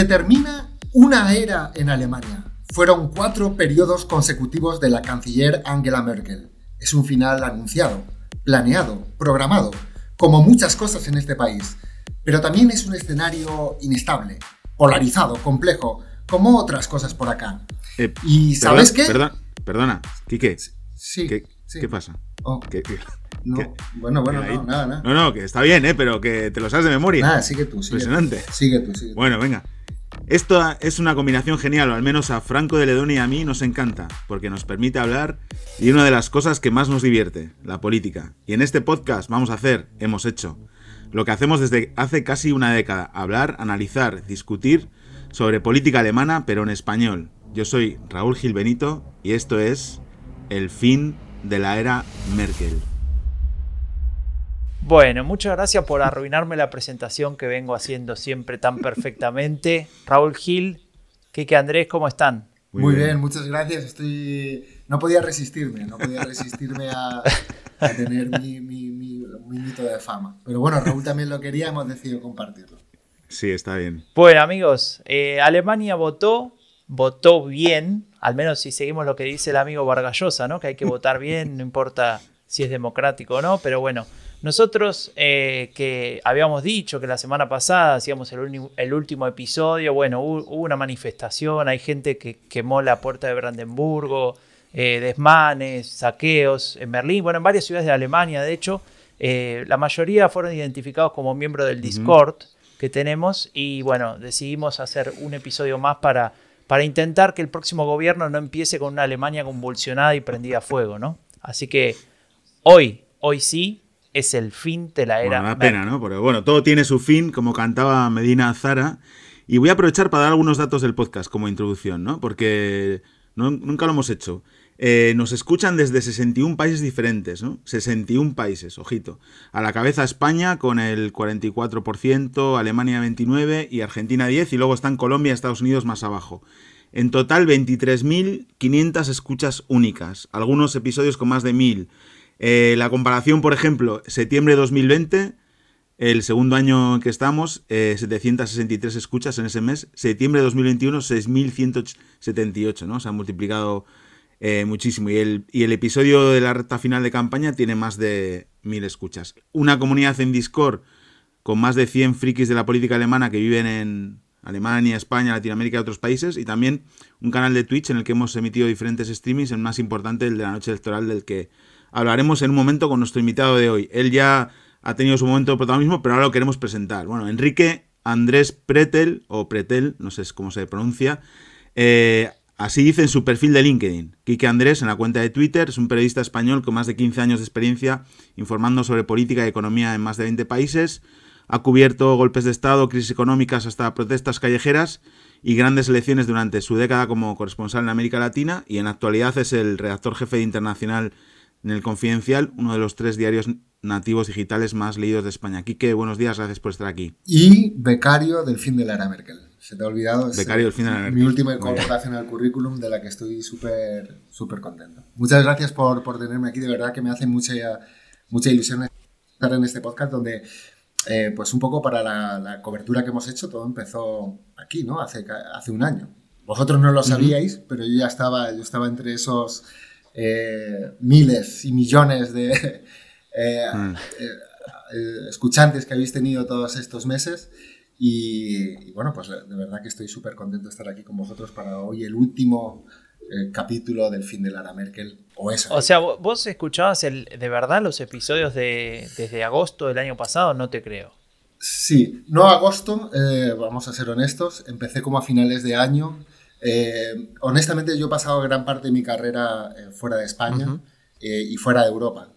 Se termina una era en Alemania. Fueron cuatro periodos consecutivos de la canciller Angela Merkel. Es un final anunciado, planeado, programado, como muchas cosas en este país. Pero también es un escenario inestable, polarizado, complejo, como otras cosas por acá. Eh, ¿Y sabes qué? Perdona, perdona, Quique. Sí. ¿Qué, sí. ¿qué pasa? Oh, ¿Qué- qué- no, qué- bueno, bueno, no, nada, nada. No, no, que está bien, ¿eh? Pero que te lo sabes de memoria. Nada, sigue tú, sigue Impresionante. tú. Sigue tú, sigue tú. Bueno, venga. Esto es una combinación genial, o al menos a Franco de Ledón y a mí nos encanta, porque nos permite hablar de una de las cosas que más nos divierte, la política. Y en este podcast vamos a hacer, hemos hecho, lo que hacemos desde hace casi una década, hablar, analizar, discutir sobre política alemana, pero en español. Yo soy Raúl Gil Benito y esto es el fin de la era Merkel. Bueno, muchas gracias por arruinarme la presentación que vengo haciendo siempre tan perfectamente. Raúl Gil, Kike Andrés, ¿cómo están? Muy, bien. muchas gracias. Estoy. No podía resistirme, no podía resistirme a, a tener mi, mi, mi, mi mito de fama. Pero bueno, Raúl también lo quería, hemos decidido compartirlo. Sí, está bien. Bueno, amigos, eh, Alemania votó, votó bien, al menos si seguimos lo que dice el amigo Vargallosa, ¿no? Que hay que votar bien, no importa si es democrático o no, pero bueno, nosotros eh, que habíamos dicho que la semana pasada hacíamos el, último episodio, bueno, hubo, hubo una manifestación, hay gente que quemó la puerta de Brandenburgo, eh, desmanes, saqueos en Berlín, bueno, en varias ciudades de Alemania, de hecho, eh, la mayoría fueron identificados como miembros del Discord que tenemos y bueno, decidimos hacer un episodio más para, para intentar que el próximo gobierno no empiece con una Alemania convulsionada y prendida a fuego, ¿no? Así que hoy, hoy sí, es el fin de la era. Bueno, da pena, ¿no? Pero bueno, todo tiene su fin, como cantaba Medina Zara. Y voy a aprovechar para dar algunos datos del podcast como introducción, ¿no? Porque no- nunca lo hemos hecho. Eh, nos escuchan desde 61 países diferentes, ¿no? 61 países, ojito. A la cabeza España con el 44%, Alemania 29% y Argentina 10%, y luego están Colombia y Estados Unidos más abajo. En total 23.500 escuchas únicas, algunos episodios con más de 1.000. Eh, la comparación, por ejemplo, septiembre de 2020, el segundo año en que estamos, eh, 763 escuchas en ese mes. Septiembre de 2021, 6.178, ¿no? Se ha multiplicado eh, muchísimo. Y el, y el episodio de la recta final de campaña tiene más de 1.000 escuchas. Una comunidad en Discord con más de 100 frikis de la política alemana que viven en Alemania, España, Latinoamérica y otros países. Y también un canal de Twitch en el que hemos emitido diferentes streamings, el más importante, el de la noche electoral, del que hablaremos en un momento con nuestro invitado de hoy. Él ya ha tenido su momento de protagonismo, pero ahora lo queremos presentar. Bueno, Enrique Andrés Pretel, o Pretel, no sé cómo se pronuncia, eh, así dice en su perfil de LinkedIn. Quique Andrés, en la cuenta de Twitter, es un periodista español con más de 15 años de experiencia informando sobre política y economía en más de 20 países. Ha cubierto golpes de Estado, crisis económicas, hasta protestas callejeras y grandes elecciones durante su década como corresponsal en América Latina y en actualidad es el redactor jefe Internacional en el Confidencial, uno de los tres diarios nativos digitales más leídos de España. Quique, buenos días, gracias por estar aquí. Y becario del fin de la era Merkel. Se te ha olvidado. es, Becario del fin de la era Mi Merkel. última colocación al currículum de la que estoy súper súper contento. Muchas gracias por, por tenerme aquí. De verdad que me hace mucha, mucha ilusión estar en este podcast donde, eh, pues un poco para la, la cobertura que hemos hecho, todo empezó aquí, ¿no? Hace, hace un año. Vosotros no lo sabíais, pero yo ya estaba, yo estaba entre esos eh, miles y millones de eh, Mm. eh, escuchantes que habéis tenido todos estos meses. Y, y bueno, pues de verdad que estoy súper contento de estar aquí con vosotros para hoy el último capítulo del fin de Lara Merkel. O eso. O sea, vo- vos escuchabas el, de verdad los episodios de, desde agosto del año pasado, no te creo. Sí, no agosto, eh, vamos a ser honestos, empecé como a finales de año. Eh, honestamente yo he pasado gran parte de mi carrera eh, fuera de España eh, y fuera de Europa,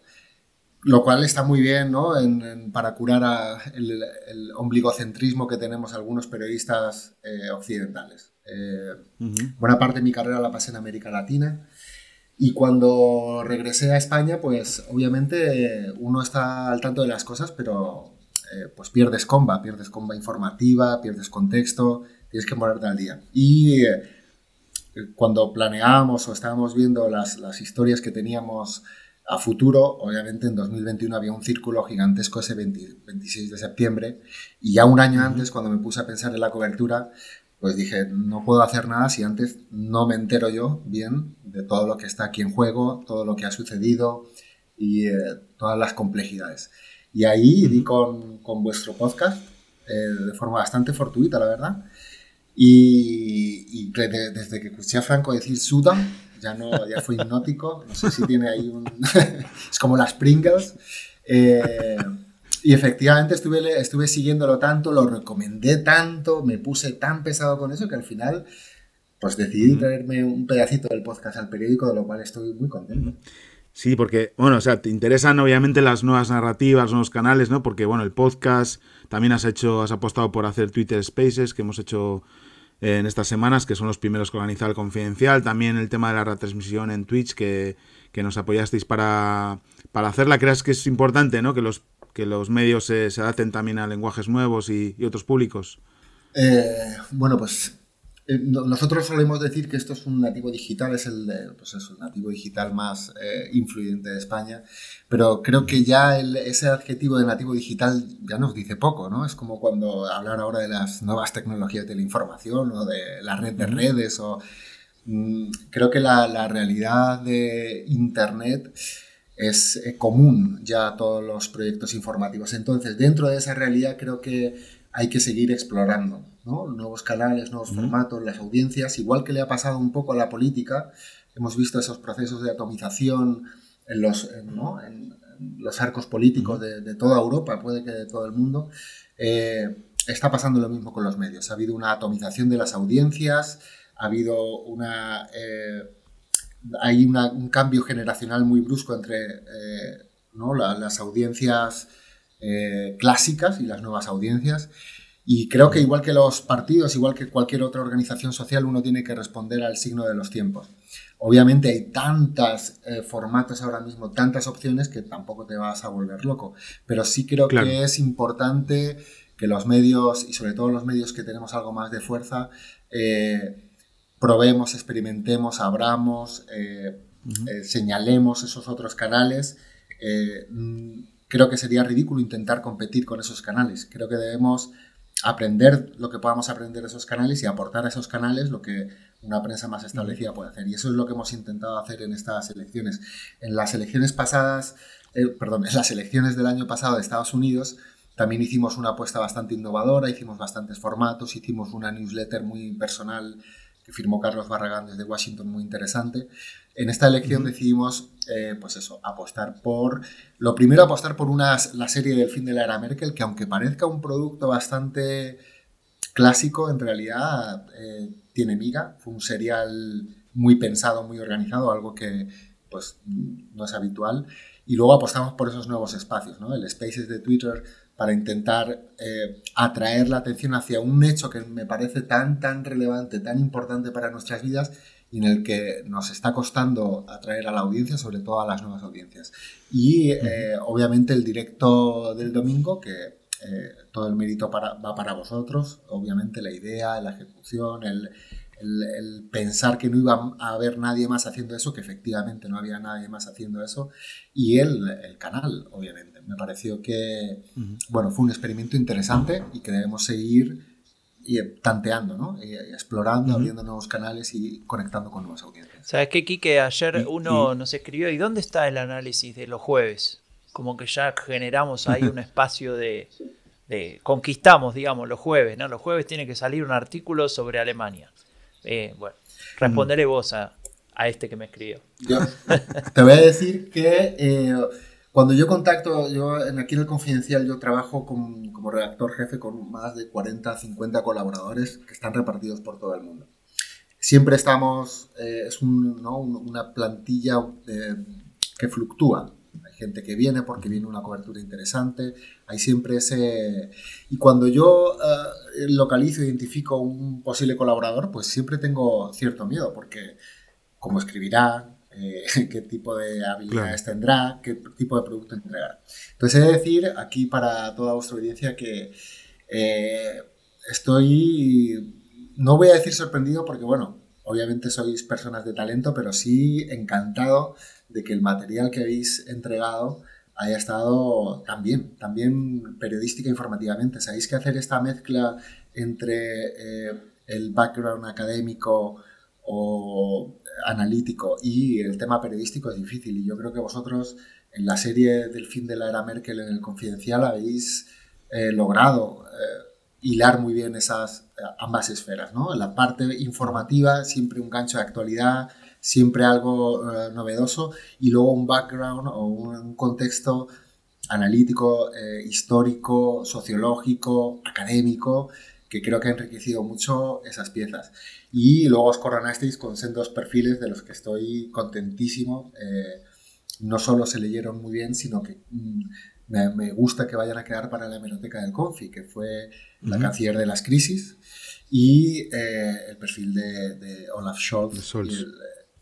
lo cual está muy bien ¿no? En- en- para curar a el, el ombligocentrismo que tenemos algunos periodistas occidentales. Buena parte de mi carrera la pasé en América Latina. Y cuando regresé a España, pues obviamente uno está al tanto de las cosas, pero pues pierdes comba, pierdes comba informativa, pierdes contexto, tienes que ponerte al día. Y eh, cuando planeábamos o estábamos viendo las, las historias que teníamos a futuro, obviamente en 2021 había un círculo gigantesco ese 20 26 de septiembre y ya un año antes, cuando me puse a pensar en la cobertura, pues dije, no puedo hacer nada si antes no me entero yo bien de todo lo que está aquí en juego, todo lo que ha sucedido y eh, todas las complejidades. Y ahí di con, con vuestro podcast eh, de forma bastante fortuita, la verdad. Y, desde que escuché a Franco decir Sudan, ya, no, ya fue hipnótico. No sé si tiene ahí un... es como las Pringles. Eh, y efectivamente estuve, estuve siguiéndolo tanto, lo recomendé tanto, me puse tan pesado con eso que al final pues decidí traerme un pedacito del podcast al periódico, de lo cual estoy muy contento. Sí, porque, bueno, o sea, te interesan obviamente las nuevas narrativas, nuevos canales, ¿no? Porque, bueno, el podcast, también has hecho, has apostado por hacer Twitter Spaces, que hemos hecho en estas semanas, que son los primeros que organiza el Confidencial, también el tema de la retransmisión en Twitch, que, nos apoyasteis para, para hacerla. ¿Crees que es importante, ¿no? Que los, que los medios se, adapten también a lenguajes nuevos y, y otros públicos? Eh, bueno, pues eh, nosotros solemos decir que esto es un nativo digital, es el, pues el nativo digital más eh, influyente de España, pero creo que ya ese adjetivo de nativo digital ya nos dice poco, ¿no? Es como cuando hablar ahora de las nuevas tecnologías de la información o de la red de redes o... Mm, creo que la, la, realidad de Internet es eh, común ya a todos los proyectos informativos. Entonces, dentro de esa realidad creo que hay que seguir explorando nuevos canales, nuevos formatos, las audiencias, igual que le ha pasado un poco a la política. Hemos visto esos procesos de atomización en los, en, los arcos políticos de, toda Europa, puede que de todo el mundo. Eh, está pasando lo mismo con los medios. Ha habido una atomización de las audiencias, ha habido una... Eh, hay un cambio generacional muy brusco entre eh, las audiencias clásicas y las nuevas audiencias. Y creo que igual que los partidos, igual que cualquier otra organización social, uno tiene que responder al signo de los tiempos. Obviamente hay tantos eh, formatos ahora mismo, tantas opciones que tampoco te vas a volver loco. Pero sí creo que es importante que los medios, y sobre todo los medios que tenemos algo más de fuerza, eh, probemos, experimentemos, abramos, eh, señalemos esos otros canales. Mm, creo que sería ridículo intentar competir con esos canales. Creo que debemos aprender lo que podamos aprender de esos canales y aportar a esos canales lo que una prensa más establecida puede hacer. Y eso es lo que hemos intentado hacer en estas elecciones. En las elecciones pasadas, eh, perdón, en las elecciones del año pasado de Estados Unidos, también hicimos una apuesta bastante innovadora, hicimos bastantes formatos, hicimos una newsletter muy personal que firmó Carlos Barragán desde Washington, muy interesante. En esta elección decidimos, eh, pues eso, apostar por, lo primero apostar por una, la serie del fin de la era Merkel, que aunque parezca un producto bastante clásico, en realidad eh, tiene miga, fue un serial muy pensado, muy organizado, algo que pues no es habitual. Y luego apostamos por esos nuevos espacios, ¿no? El Spaces de Twitter para intentar eh, atraer la atención hacia un hecho que me parece tan, tan relevante, tan importante para nuestras vidas y en el que nos está costando atraer a la audiencia, sobre todo a las nuevas audiencias. Y eh, obviamente el directo del domingo, que eh, todo el mérito para, va para vosotros, obviamente la idea, la ejecución, el, el, pensar que no iba a haber nadie más haciendo eso, que efectivamente no había nadie más haciendo eso, y el, el canal, obviamente. Me pareció que, bueno, fue un experimento interesante y que debemos seguir y tanteando, ¿no? Y explorando, abriendo nuevos canales y conectando con nuevas audiencias. ¿Sabes qué, Kike? Ayer uno nos escribió, ¿y dónde está el análisis de los jueves? Como que ya generamos ahí un espacio de, de, conquistamos, digamos, los jueves, ¿no? Los jueves tiene que salir un artículo sobre Alemania. Eh, bueno, responderé vos a, a, este que me escribió. te voy a decir que eh, cuando yo contacto, yo en, aquí en el Confidencial yo trabajo como redactor jefe con más de 40, 50 colaboradores que están repartidos por todo el mundo. Siempre estamos, eh, es una plantilla que fluctúa. Hay gente que viene porque viene una cobertura interesante, hay siempre ese... Y cuando yo eh, localizo, identifico un posible colaborador, pues siempre tengo cierto miedo porque como escribirá, eh, qué tipo de habilidades tendrá, qué tipo de producto entregará. Entonces, he de decir aquí para toda vuestra audiencia que eh, estoy, no voy a decir sorprendido porque, bueno, obviamente sois personas de talento, pero sí encantado de que el material que habéis entregado haya estado también, también periodística e informativamente. Sabéis que hacer esta mezcla entre eh, el background académico o analítico y el tema periodístico es difícil. Y yo creo que vosotros en la serie del fin de la era Merkel en el Confidencial habéis eh, logrado eh, hilar muy bien esas ambas esferas, ¿no? La parte informativa, siempre un gancho de actualidad, siempre algo novedoso y luego un background o un contexto analítico, eh, histórico, sociológico, académico, que creo que ha enriquecido mucho esas piezas. Y luego os coronasteis con sendos perfiles de los que estoy contentísimo. Eh, no solo se leyeron muy bien, sino que mm, me, gusta que vayan a quedar para la hemeroteca del Confi, que fue la canciller de las crisis, y eh, el perfil de, Olaf Scholz,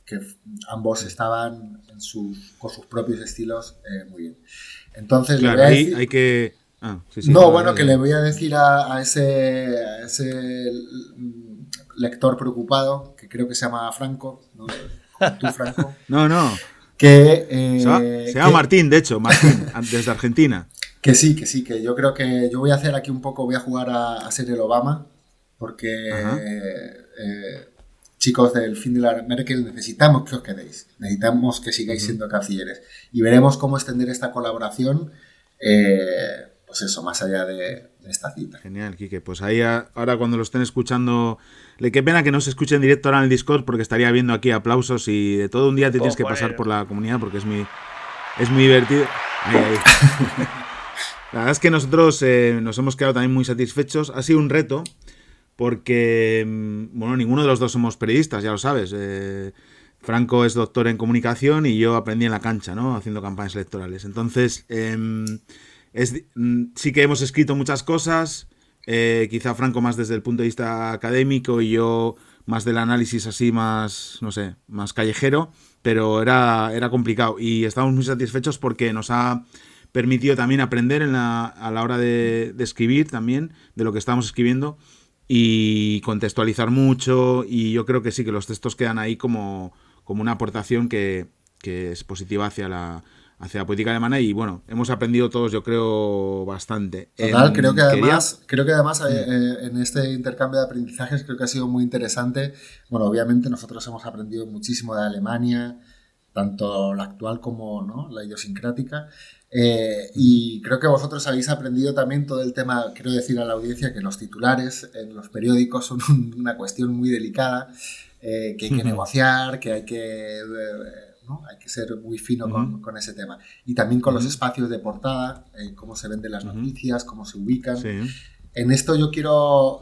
que ambos estaban con sus propios estilos muy bien. Entonces, le voy a decir... hay que... Ah, no, bueno, que le voy a decir a, ese, lector preocupado, que creo que se llama Franco, ¿no? tú, Franco. no, no. Que, se llama, Martín, de hecho, Martín, desde Argentina. Que sí, que sí, que yo creo que yo voy a hacer aquí un poco, voy a jugar a, ser el Obama, porque eh, chicos del fin de la Merkel, necesitamos que os quedéis, necesitamos que sigáis siendo cancilleres y veremos cómo extender esta colaboración, eh, pues eso, más allá de, esta cita. Genial, Quique. Pues ahí ahora cuando lo estén escuchando, le qué pena que no se escuche en directo ahora en el Discord porque estaría viendo aquí aplausos y de todo un día te tienes que pasar por la comunidad porque es muy, es muy divertido. La verdad es que nosotros eh, nos hemos quedado también muy satisfechos. Ha sido un reto porque, mm, bueno, ninguno de los dos somos periodistas, ya lo sabes. Eh, Franco es doctor en comunicación y yo aprendí en la cancha, ¿no? Haciendo campañas electorales. Entonces, em, mm, sí que hemos escrito muchas cosas, eh, quizá Franco más desde el punto de vista académico y yo más del análisis así más, no sé, más callejero, pero era, era complicado. Y estamos muy satisfechos porque nos ha permitido también aprender en la, a la hora de, de escribir también, de lo que estamos escribiendo y contextualizar mucho. Y yo creo que sí, que los textos quedan ahí como, como una aportación que, es positiva hacia la, hacia la política alemana y bueno, hemos aprendido todos yo creo bastante. Total, creo que además, creo que además eh, eh, en este intercambio de aprendizajes creo que ha sido muy interesante. Bueno, obviamente nosotros hemos aprendido muchísimo de Alemania, tanto la actual como ¿no? la idiosincrática. Eh, y creo que vosotros habéis aprendido también todo el tema, quiero decir a la audiencia que los titulares en los periódicos son una cuestión muy delicada, eh, que hay que negociar, que hay que, eh, hay que ser muy fino con, con, ese tema. Y también con los espacios de portada, cómo se venden las noticias, cómo se ubican. En esto yo quiero,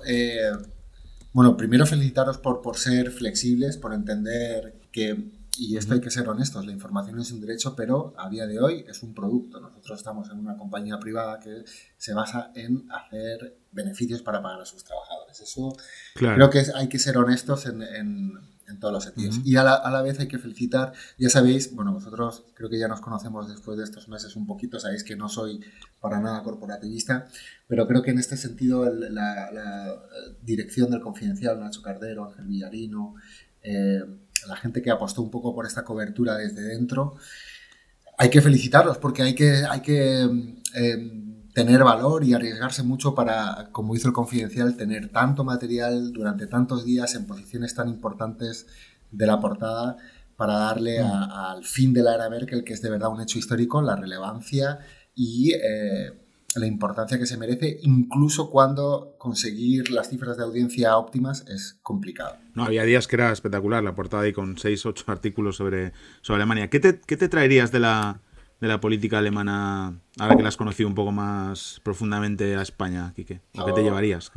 bueno, primero felicitaros por, por ser flexibles, por entender que y esto hay que ser honestos, la información es un derecho, pero a día de hoy es un producto. Nosotros estamos en una compañía privada que se basa en hacer beneficios para pagar a sus trabajadores. Eso creo que hay que ser honestos en, en, todos los sentidos. Y a la, a la, vez hay que felicitar, ya sabéis, bueno, vosotros creo que ya nos conocemos después de estos meses un poquito, sabéis que no soy para nada corporativista, pero creo que en este sentido la, la, dirección del Confidencial, Nacho Cardero, Ángel Villarino, eh, la gente que apostó un poco por esta cobertura desde dentro, hay que felicitarlos porque hay que, hay que em, tener valor y arriesgarse mucho para, como hizo el Confidencial, tener tanto material durante tantos días en posiciones tan importantes de la portada para darle mm. al fin de la era Merkel, que es de verdad un hecho histórico, la relevancia y eh, la importancia que se merece, incluso cuando conseguir las cifras de audiencia óptimas es complicado. No, había días que era espectacular la portada ahí con 6, 8 artículos sobre, sobre Alemania. ¿Qué te, qué te traerías de la, de la política alemana ahora que la has conocido un poco más profundamente a España, Quique? ¿O qué te llevarías?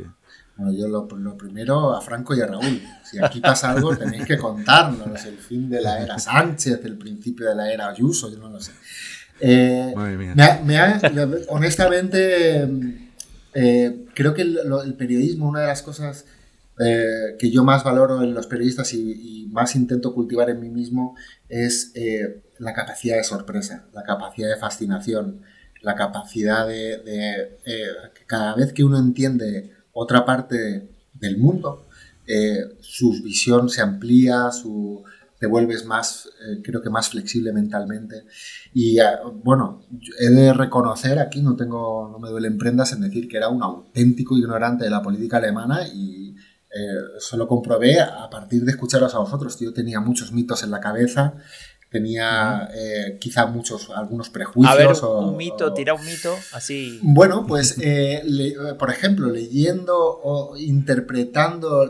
Bueno, yo lo, lo, primero a Franco y a Raúl. Si aquí pasa algo, tenéis que contarnos. El fin de la era Sánchez, el principio de la era Ayuso, yo no lo sé. Eh, me honestamente, eh, creo que el, periodismo, una de las cosas eh, que yo más valoro en los periodistas y, más intento cultivar en mí mismo es la capacidad de sorpresa, la capacidad de fascinación, la capacidad de, cada vez que uno entiende otra parte del mundo, su visión se amplía, su, te vuelves más, eh, creo que más flexible mentalmente. Y eh, bueno, he de reconocer, aquí no tengo, no me duelen prendas en decir que era un auténtico ignorante de la política alemana y eso lo comprobé a partir de escucharos a vosotros. Yo tenía muchos mitos en la cabeza tenía eh, quizá muchos, algunos prejuicios. A ver, un mito, tira un mito, así. Bueno, pues, eh, por ejemplo, leyendo o interpretando,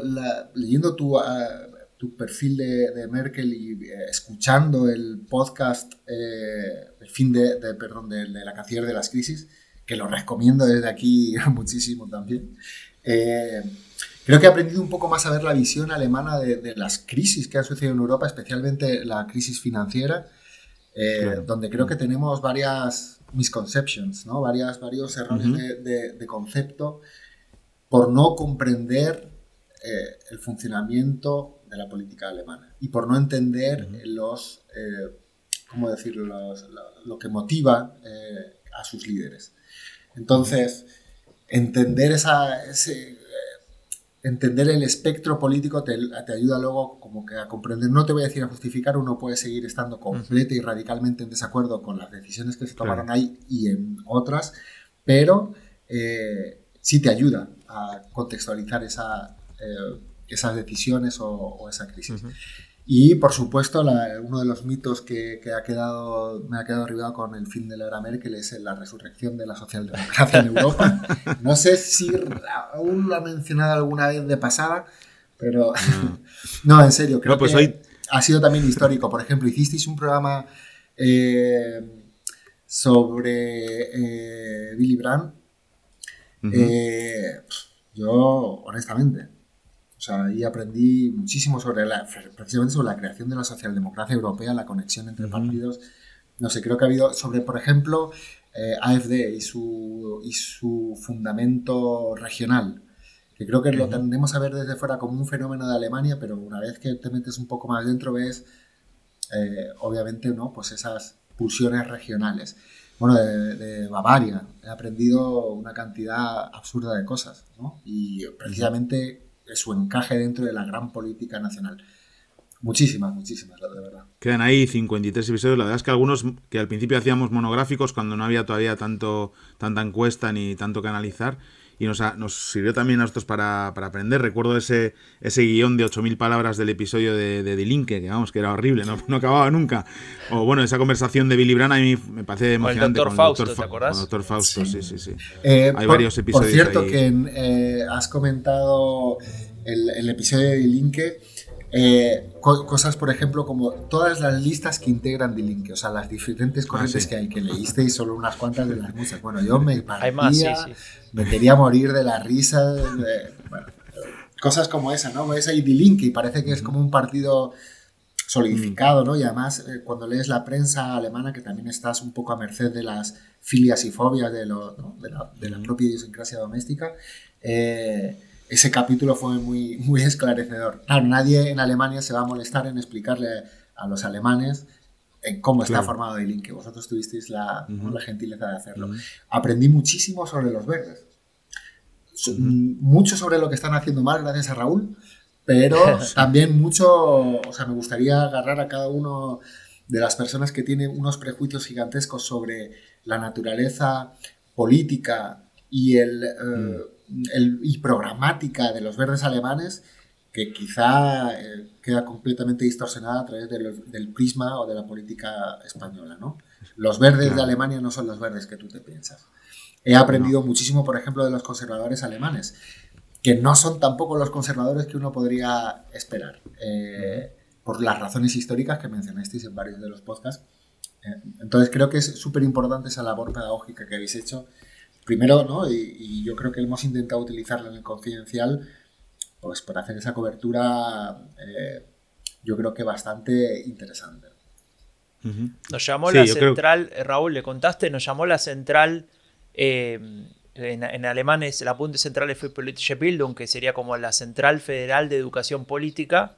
leyendo tu, ah, tu perfil de, Merkel y eh, escuchando el podcast, el fin de, perdón, de, de, la canciller de las crisis, que lo recomiendo desde aquí muchísimo también. Creo que he aprendido un poco más a ver la visión alemana de, las crisis que han sucedido en Europa, especialmente la crisis financiera, eh, donde creo que tenemos varias misconceptions, ¿no? Varias, varios errores de, concepto por no comprender eh, el funcionamiento de la política alemana y por no entender los, eh, ¿cómo decirlo?, lo, que motiva a sus líderes. Entonces, entender esa, ese, entender el espectro político te, ayuda luego como que a comprender, no te voy a decir a justificar, uno puede seguir estando completo y radicalmente en desacuerdo con las decisiones que se tomaron ahí y en otras, pero eh, sí te ayuda a contextualizar esa, eh, esas decisiones o, esa crisis. Y por supuesto, uno de los mitos que, ha quedado, me ha quedado arribado con el fin de la era Merkel es la resurrección de la socialdemocracia en Europa. No sé si aún lo ha mencionado alguna vez de pasada, pero no, en serio, creo pues que ha sido también histórico. Por ejemplo, hicisteis un programa eh, sobre eh, Billy Brandt. Eh, yo, honestamente, sea, ahí aprendí muchísimo sobre la, precisamente sobre la creación de la socialdemocracia europea, la conexión entre partidos. No sé, creo que ha habido sobre, por ejemplo, eh, AFD y su, y su fundamento regional, que creo que lo tendemos a ver desde fuera como un fenómeno de Alemania, pero una vez que te metes un poco más dentro ves, eh, obviamente, ¿no? Pues esas pulsiones regionales. Bueno, de, de, Bavaria he aprendido una cantidad absurda de cosas, ¿no? Y precisamente su encaje dentro de la gran política nacional. Muchísimas, muchísimas, de verdad. Quedan ahí 53 episodios. La verdad es que algunos que al principio hacíamos monográficos cuando no había todavía tanto, tanta encuesta ni tanto que analizar y nos, nos sirvió también a nosotros para, aprender. Recuerdo ese, ese guion de 8.000 palabras del episodio de, de Linke, que vamos, que era horrible, no, no, acababa nunca. O bueno, esa conversación de Billy Brandt a mí me parece emocionante. Con el doctor Fausto, ¿te acordás? Con el doctor Fausto, sí, sí, sí. Eh, Hay varios episodios. Por cierto, que eh, has comentado el, el episodio de Linke eh, cosas, por ejemplo, como todas las listas que integran D-Link, o sea, las diferentes ah, corrientes que hay, que leíste y solo unas cuantas de las muchas. Bueno, yo me partía, me quería morir de la risa. cosas como esa, ¿no? Ves ahí D-Link y parece que es como un partido solidificado, ¿no? Y además, eh, cuando lees la prensa alemana, que también estás un poco a merced de las filias y fobias de, lo, de, la, de la propia idiosincrasia doméstica, eh, ese capítulo fue muy, muy esclarecedor. Claro, nadie en Alemania se va a molestar en explicarle a los alemanes en cómo está formado el link, que vosotros tuvisteis la, la gentileza de hacerlo. Aprendí muchísimo sobre los verdes. Mucho sobre lo que están haciendo mal, gracias a Raúl, pero también mucho, o sea, me gustaría agarrar a cada uno de las personas que tienen unos prejuicios gigantescos sobre la naturaleza política y el, eh, y programática de los verdes alemanes que quizá eh, queda completamente distorsionada a través del prisma o de la política española. ¿no? Los verdes de Alemania no son los verdes que tú te piensas. He aprendido muchísimo, por ejemplo, de los conservadores alemanes, que no son tampoco los conservadores que uno podría esperar, eh, por las razones históricas que mencionasteis en varios de los podcasts. Eh, entonces creo que es súper importante esa labor pedagógica que habéis hecho primero, ¿no? Y, yo creo que hemos intentado utilizarlo en el confidencial, pues para hacer esa cobertura, eh, yo creo que bastante interesante. Nos llamó la central, eh, Raúl, le contaste, nos llamó la central, eh, en, alemán es la Punte Central für Politische Bildung, que sería como la Central Federal de Educación Política,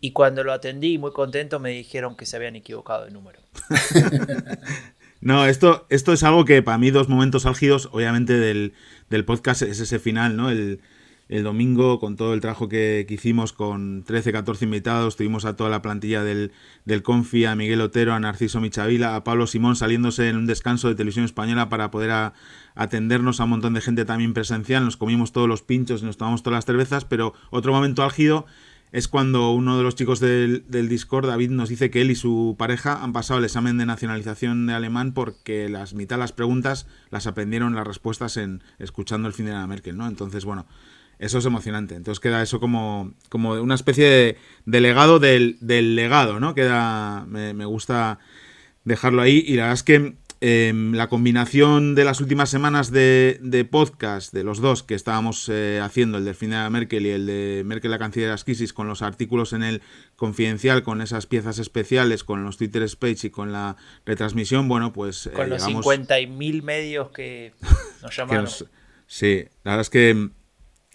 y cuando lo atendí, muy contento, me dijeron que se habían equivocado de número. No, esto, esto es algo que para mí dos momentos álgidos, obviamente, del, podcast es ese final, ¿no? El, el domingo con todo el trabajo que, hicimos con 13, 14 invitados. Tuvimos a toda la plantilla del, del Confi, a Miguel Otero, a Narciso Michavila, a Pablo Simón saliéndose en un descanso de televisión española para poder atendernos a un montón de gente también presencial. Nos comimos todos los pinchos y nos tomamos todas las cervezas, pero otro momento álgido es cuando uno de los chicos del, del, Discord, David, nos dice que él y su pareja han pasado el examen de nacionalización de alemán porque las mitad de las preguntas las aprendieron las respuestas en escuchando el fin de la Merkel, ¿no? Entonces, bueno, eso es emocionante. Entonces queda eso como, como una especie de, legado del, legado, ¿no? Queda, me, me, gusta dejarlo ahí. Y la verdad es que em, la combinación de las últimas semanas de, de podcast, de los dos que estábamos eh, haciendo, el del fin de la Merkel y el de Merkel la canciller de las crisis, con los artículos en el confidencial, con esas piezas especiales, con los Twitter Speech y con la retransmisión, bueno, pues... Eh, con los 50 y mil medios que nos llamaron. sí, la verdad es que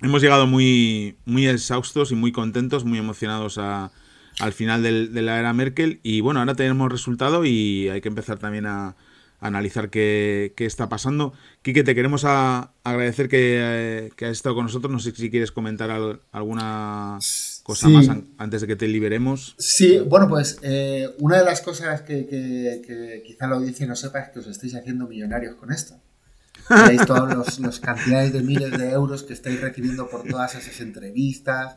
hemos llegado muy, muy exhaustos y muy contentos, muy emocionados a, al final de la era Merkel. Y bueno, ahora tenemos resultado y hay que empezar también a, analizar qué, está pasando. Quique, te queremos agradecer que, has estado con nosotros. No sé si quieres comentar alguna cosa más antes de que te liberemos. Sí, bueno, pues eh, una de las cosas que, que, quizá la audiencia no sepa es que os estáis haciendo millonarios con esto. Veis todas las cantidades de miles de euros que estáis recibiendo por todas esas entrevistas.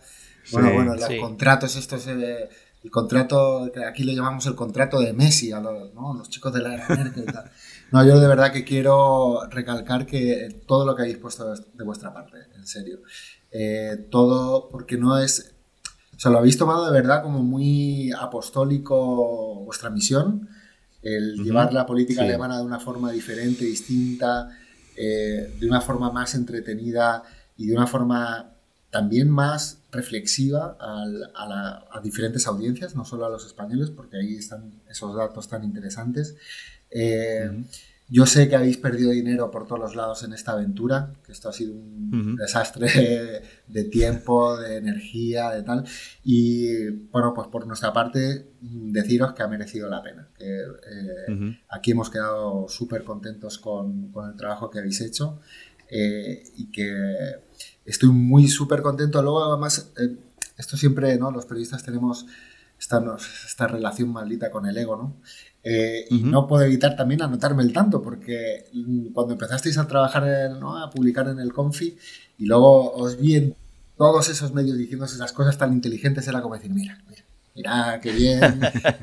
Bueno, bueno, los contratos estos... Eh, el contrato, aquí le llamamos el contrato de Messi a los, los chicos de la era Merkel y tal. No, yo de verdad que quiero recalcar que todo lo que habéis puesto de vuestra parte, en serio. Eh, todo, porque no es, o sea, lo habéis tomado de verdad como muy apostólico vuestra misión, el llevar la política alemana de una forma diferente, distinta, eh, de una forma más entretenida y de una forma también más reflexiva a, diferentes audiencias, no solo a los españoles, porque ahí están esos datos tan interesantes. Eh, yo sé que habéis perdido dinero por todos los lados en esta aventura, que esto ha sido un desastre de tiempo, de energía, de tal. Y bueno, pues por nuestra parte, deciros que ha merecido la pena. Que, eh, Aquí hemos quedado súper contentos con, con, el trabajo que habéis hecho eh, y que estoy muy súper contento. Luego, además, eh, esto siempre, ¿no? Los periodistas tenemos esta, esta relación maldita con el ego, ¿no? Eh, y no puedo evitar también anotarme el tanto, porque cuando empezasteis a trabajar, a publicar en el Confi, y luego os vi en todos esos medios diciendo esas cosas tan inteligentes, era como decir, mira, mira, mira qué bien,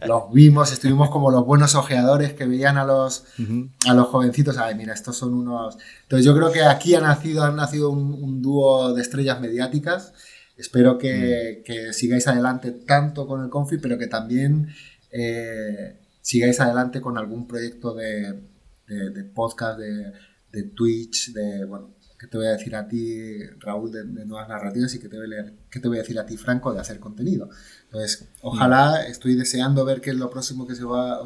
los vimos, estuvimos como los buenos ojeadores que veían a los, a los jovencitos, ay, mira, estos son unos... Entonces yo creo que aquí ha nacido, ha nacido un, dúo de estrellas mediáticas, espero que, sigáis adelante tanto con el Confi, pero que también... Eh, sigáis adelante con algún proyecto de, podcast, de, Twitch, de, bueno, ¿qué te voy a decir a ti, Raúl, de, nuevas narrativas y qué te, voy a leer, qué te voy a decir a ti, Franco, de hacer contenido? Entonces, ojalá, estoy deseando ver qué es lo próximo que se, va,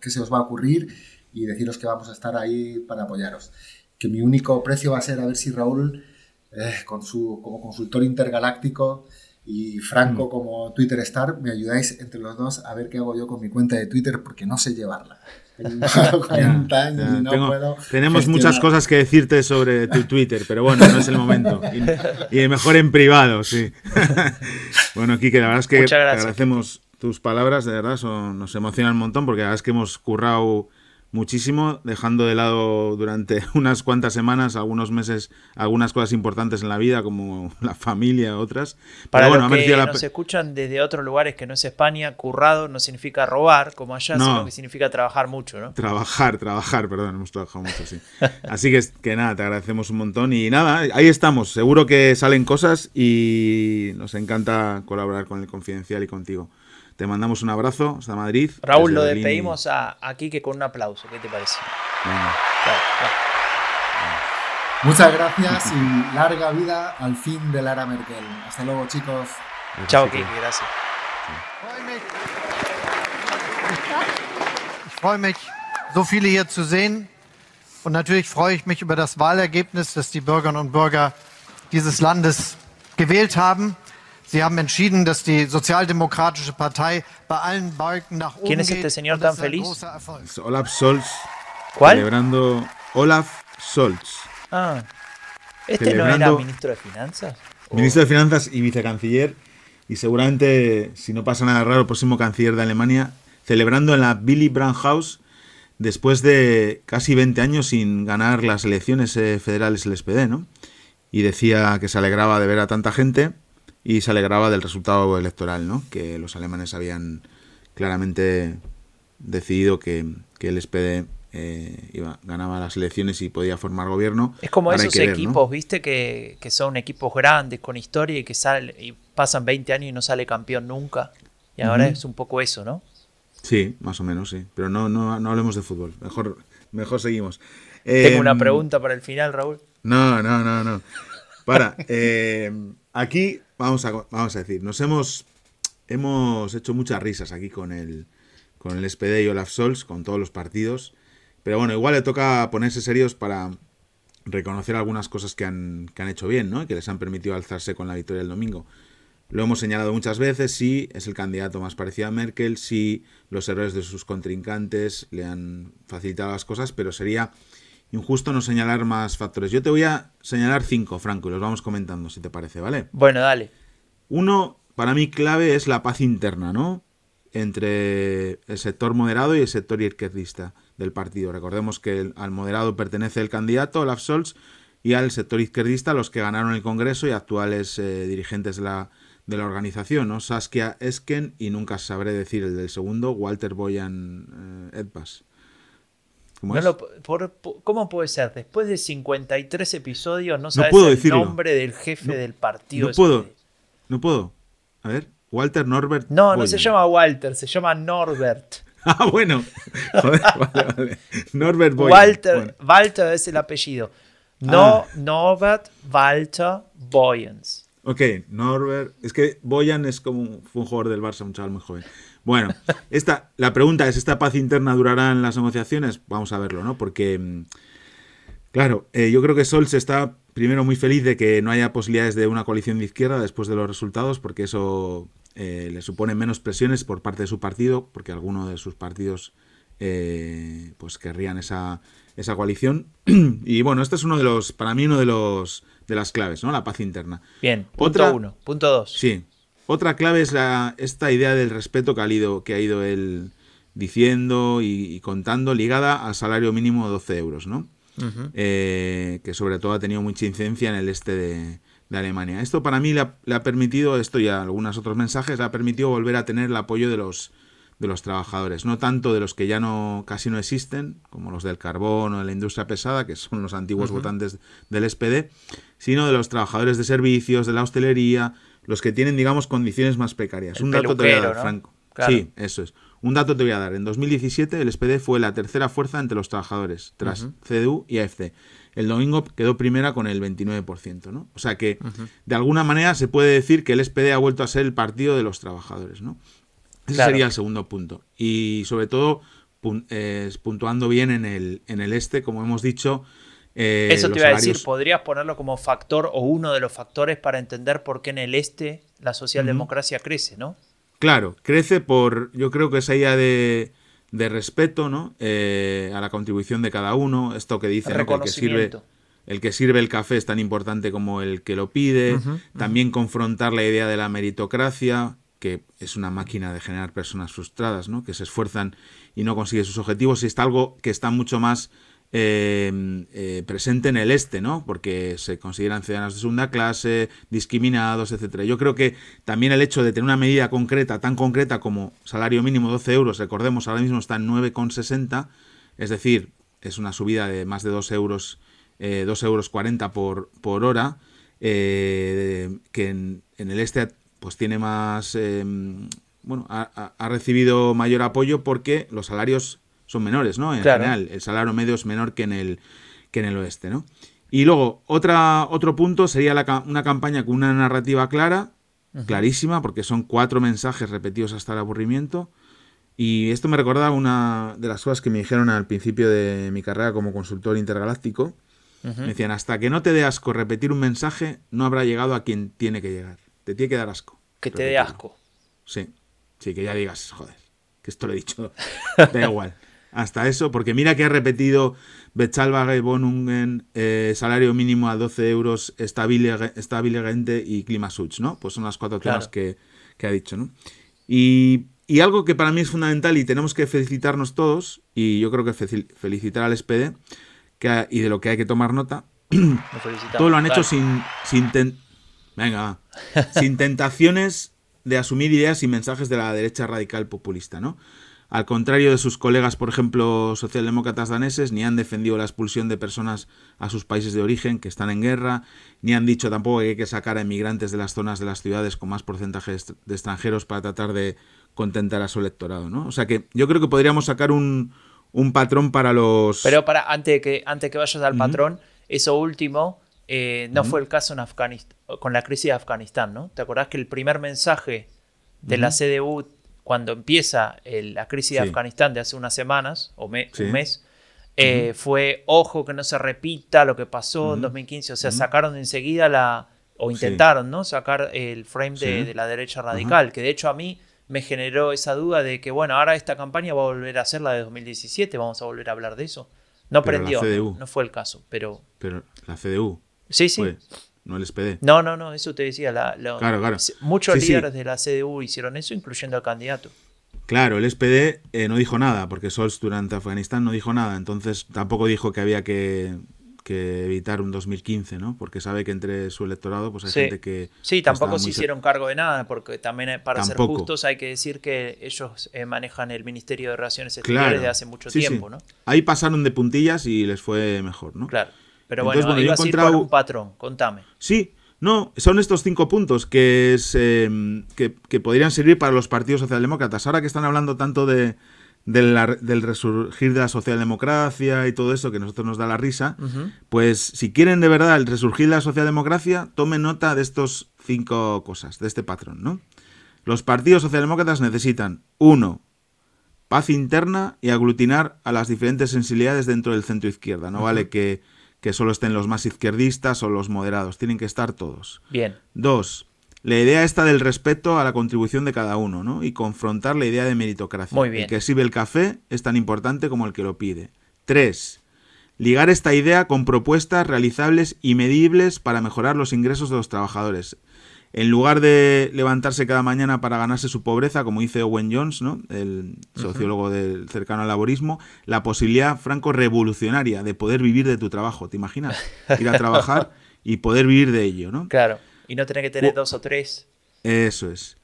que se os va a ocurrir y deciros que vamos a estar ahí para apoyaros. Que mi único precio va a ser a ver si Raúl, eh, con su, como consultor intergaláctico, y Franco mm. como Twitter Star, me ayudáis entre los dos a ver qué hago yo con mi cuenta de Twitter porque no sé llevarla. Tenemos muchas cosas que decirte sobre tu Twitter, pero bueno, no es el momento. Y, mejor en privado, sí. bueno, Kike, la verdad es que te agradecemos tus palabras, de verdad, nos emociona un montón porque la verdad es que hemos currado muchísimo, dejando de lado durante unas cuantas semanas, algunos meses, algunas cosas importantes en la vida, como la familia, otras. Para Pero bueno, los que nos escuchan desde otros lugares que no es España, currado no significa robar, como allá, sino que significa trabajar mucho, ¿no? Trabajar, trabajar, perdón, hemos trabajado mucho, sí. Así que, que nada, te agradecemos un montón y nada, ahí estamos. Seguro que salen cosas y nos encanta colaborar con el Confidencial y contigo. Te mandamos un abrazo hasta Madrid. Raúl, lo despedimos a, a Quique con un aplauso. ¿Qué te parece? Muchas gracias y larga vida al fin de Lara Merkel. Hasta luego, chicos. Chao, Kike, gracias. Ich freue mich, so viele hier zu sehen. Und natürlich freue ich mich über das Wahlergebnis, das die Bürgerinnen und Bürger dieses Landes gewählt haben. Sie haben entschieden, dass die Sozialdemokratische Partei bei allen Balken nach oben ¿Quién es este señor tan feliz? Es Olaf Scholz. ¿Cuál? Celebrando Olaf Scholz. Ah. ¿Este no era ministro de Finanzas? Ministro de Finanzas y vicecanciller. Y seguramente, si no pasa nada raro, el próximo canciller de Alemania, celebrando en la Billy Brandt House después de casi 20 años sin ganar las elecciones eh, federales el SPD, ¿no? Y decía que se alegraba de ver a tanta gente y se alegraba del resultado electoral, ¿no? Que los alemanes habían claramente decidido que, el SPD eh, iba, ganaba las elecciones y podía formar gobierno. Es como esos equipos, viste, que, son equipos grandes, con historia y que sale, y pasan 20 años y no sale campeón nunca. Y ahora es un poco eso, ¿no? Sí, más o menos, sí. Pero no, no, no hablemos de fútbol. Mejor, mejor seguimos. Tengo una em, pregunta para el final, Raúl. No, no, no, no. Para. Em, aquí vamos a, vamos a decir, nos hemos, hemos hecho muchas risas aquí con el, con el SPD y Olaf Scholz, con todos los partidos. Pero bueno, igual le toca ponerse serios para reconocer algunas cosas que han, que han hecho bien, ¿no? Y que les han permitido alzarse con la victoria del domingo. Lo hemos señalado muchas veces, sí, es el candidato más parecido a Merkel, sí, los errores de sus contrincantes le han facilitado las cosas, pero sería injusto no señalar más factores. Yo te voy a señalar cinco, Franco, y los vamos comentando, si te parece, ¿vale? Bueno, dale. Uno, para mí clave es la paz interna, ¿no? Entre el sector moderado y el sector izquierdista del partido. Recordemos que al moderado pertenece el candidato, Olaf Scholz, y al sector izquierdista los que ganaron el Congreso y actuales eh, dirigentes de la de la organización, ¿no? Saskia Esken y nunca sabré decir el del segundo, Walter Boyan eh, Edpas. ¿Cómo, puede ser? Después de 53 episodios no sabes el nombre del jefe del partido. No puedo. No puedo. A ver, Walter Norbert. No, no se llama Walter, se llama Norbert. ah, bueno. Joder, vale, vale. Norbert Boyan. Walter, Walter es el apellido. No, ah. Norbert Walter Boyens. Ok, Norbert. Es que Boyan es como un, fue un jugador del Barça, un chaval muy joven. Bueno, esta, la pregunta es: ¿esta paz interna durará en las negociaciones? Vamos a verlo, ¿no? Porque, mm, claro, eh, yo creo que Sol se está primero muy feliz de que no haya posibilidades de una coalición de izquierda después de los resultados, porque eso eh, le supone menos presiones por parte de su partido, porque algunos de sus partidos eh, pues querrían esa, esa coalición. y bueno, este es uno de los, para mí, uno de los de las claves, ¿no? La paz interna. Bien, punto uno. Punto dos. Sí. Otra clave es la, esta idea del respeto que ha ido, que ha ido él diciendo y, contando, ligada al salario mínimo de 12 euros, ¿no? Eh, que sobre todo ha tenido mucha incidencia en el este de, Alemania. Esto para mí le ha, le ha, permitido, esto y algunos otros mensajes, le ha permitido volver a tener el apoyo de los, de los trabajadores, no tanto de los que ya no casi no existen, como los del carbón o de la industria pesada, que son los antiguos votantes del SPD, sino de los trabajadores de servicios, de la hostelería, los que tienen, digamos, condiciones más precarias. Un dato te voy a dar, Franco. Sí, eso es. Un dato te voy a dar. En 2017 el SPD fue la tercera fuerza entre los trabajadores, tras CDU y AFD. El domingo quedó primera con el 29%, ¿no? O sea que, de alguna manera, se puede decir que el SPD ha vuelto a ser el partido de los trabajadores, ¿no? Ese sería el segundo punto. Y sobre todo, puntuando bien en el, en el este, como hemos dicho. Eh, Eso te iba a decir, podrías ponerlo como factor o uno de los factores para entender por qué en el este la socialdemocracia crece, ¿no? Claro, crece por, yo creo que esa idea de, de respeto, ¿no? Eh, a la contribución de cada uno, esto que dice, el, que sirve, el que sirve el café es tan importante como el que lo pide, también confrontar la idea de la meritocracia, que es una máquina de generar personas frustradas, ¿no? que se esfuerzan y no consiguen sus objetivos, y está algo que está mucho más eh, eh, presente en el este, ¿no? porque se consideran ciudadanos de segunda clase, discriminados, etcétera. Yo creo que también el hecho de tener una medida concreta, tan concreta como salario mínimo 12 euros, recordemos, ahora mismo está en 9,60, es decir, es una subida de más de 2 euros, eh, 2 euros 40 por, por hora, eh, que en, en el este pues tiene más, em, bueno, ha, recibido mayor apoyo porque los salarios son menores, ¿no? En general, el salario medio es menor que en el, que en el oeste, ¿no? Y luego, otra, otro punto sería una campaña con una narrativa clara, clarísima, porque son cuatro mensajes repetidos hasta el aburrimiento. Y esto me recordaba una de las cosas que me dijeron al principio de mi carrera como consultor intergaláctico. Me decían, hasta que no te dé asco repetir un mensaje, no habrá llegado a quien tiene que llegar. Te tiene que dar asco. Que te dé asco. Sí, sí, que ya digas, joder, que esto lo he dicho. Da igual. Hasta eso, porque mira que ha repetido Bezahlbare Wohnungen, eh, salario mínimo a 12 euros, estabilegente y Klimaschutz, ¿no? Pues son las cuatro temas que, ha dicho, ¿no? Y, algo que para mí es fundamental y tenemos que felicitarnos todos, y yo creo que felicitar al SPD, que, y de lo que hay que tomar nota, todo lo han hecho sin, sin, venga, sin tentaciones de asumir ideas y mensajes de la derecha radical populista, ¿no? Al contrario de sus colegas, por ejemplo, socialdemócratas daneses, ni han defendido la expulsión de personas a sus países de origen que están en guerra, ni han dicho tampoco que hay que sacar a inmigrantes de las zonas de las ciudades con más porcentaje de extranjeros para tratar de contentar a su electorado, ¿no? O sea que yo creo que podríamos sacar un, patrón para los... Pero para, antes que, antes que vayas al patrón, eso último eh, no fue el caso en Afganistán, con la crisis de Afganistán, ¿no? ¿Te acordás que el primer mensaje de la CDU cuando empieza la crisis de Afganistán de hace unas semanas o un mes, eh, fue ojo que no se repita lo que pasó en 2015. O sea, sacaron enseguida la, o intentaron, ¿no? Sacar el frame de, la derecha radical, que de hecho a mí me generó esa duda de que, bueno, ahora esta campaña va a volver a ser la de 2017, vamos a volver a hablar de eso. No prendió, no, fue el caso, pero... Pero la CDU. Sí, sí no el SPD. No, no, no, eso te decía. Muchos líderes de la CDU hicieron eso, incluyendo al candidato. Claro, el SPD eh, no dijo nada, porque Sols durante Afganistán no dijo nada, entonces tampoco dijo que había que, evitar un 2015, ¿no? Porque sabe que entre su electorado pues hay gente que... Sí, tampoco se hicieron cargo de nada, porque también eh, para ser justos hay que decir que ellos eh, manejan el Ministerio de Relaciones Exteriores desde hace mucho tiempo, ¿no? Ahí pasaron de puntillas y les fue mejor, ¿no? Claro. Pero bueno, bueno ibas a un patrón, contame. Sí, no, son estos cinco puntos que, es, em, que, podrían servir para los partidos socialdemócratas. Ahora que están hablando tanto de, del resurgir de la socialdemocracia y todo eso que a nosotros nos da la risa, pues si quieren de verdad el resurgir de la socialdemocracia, tomen nota de estos cinco cosas, de este patrón, ¿no? Los partidos socialdemócratas necesitan, uno, paz interna y aglutinar a las diferentes sensibilidades dentro del centro izquierda. No vale que que solo estén los más izquierdistas o los moderados, tienen que estar todos. Bien. Dos, la idea está del respeto a la contribución de cada uno, ¿no? Y confrontar la idea de meritocracia. Muy bien. El que sirve el café es tan importante como el que lo pide. Tres, ligar esta idea con propuestas realizables y medibles para mejorar los ingresos de los trabajadores en lugar de levantarse cada mañana para ganarse su pobreza, como dice Owen Jones, ¿no? el sociólogo del cercano al laborismo, la posibilidad franco revolucionaria de poder vivir de tu trabajo. ¿Te imaginas? Ir a trabajar y poder vivir de ello, ¿no? Claro. Y no tener que tener dos o tres. Eso es.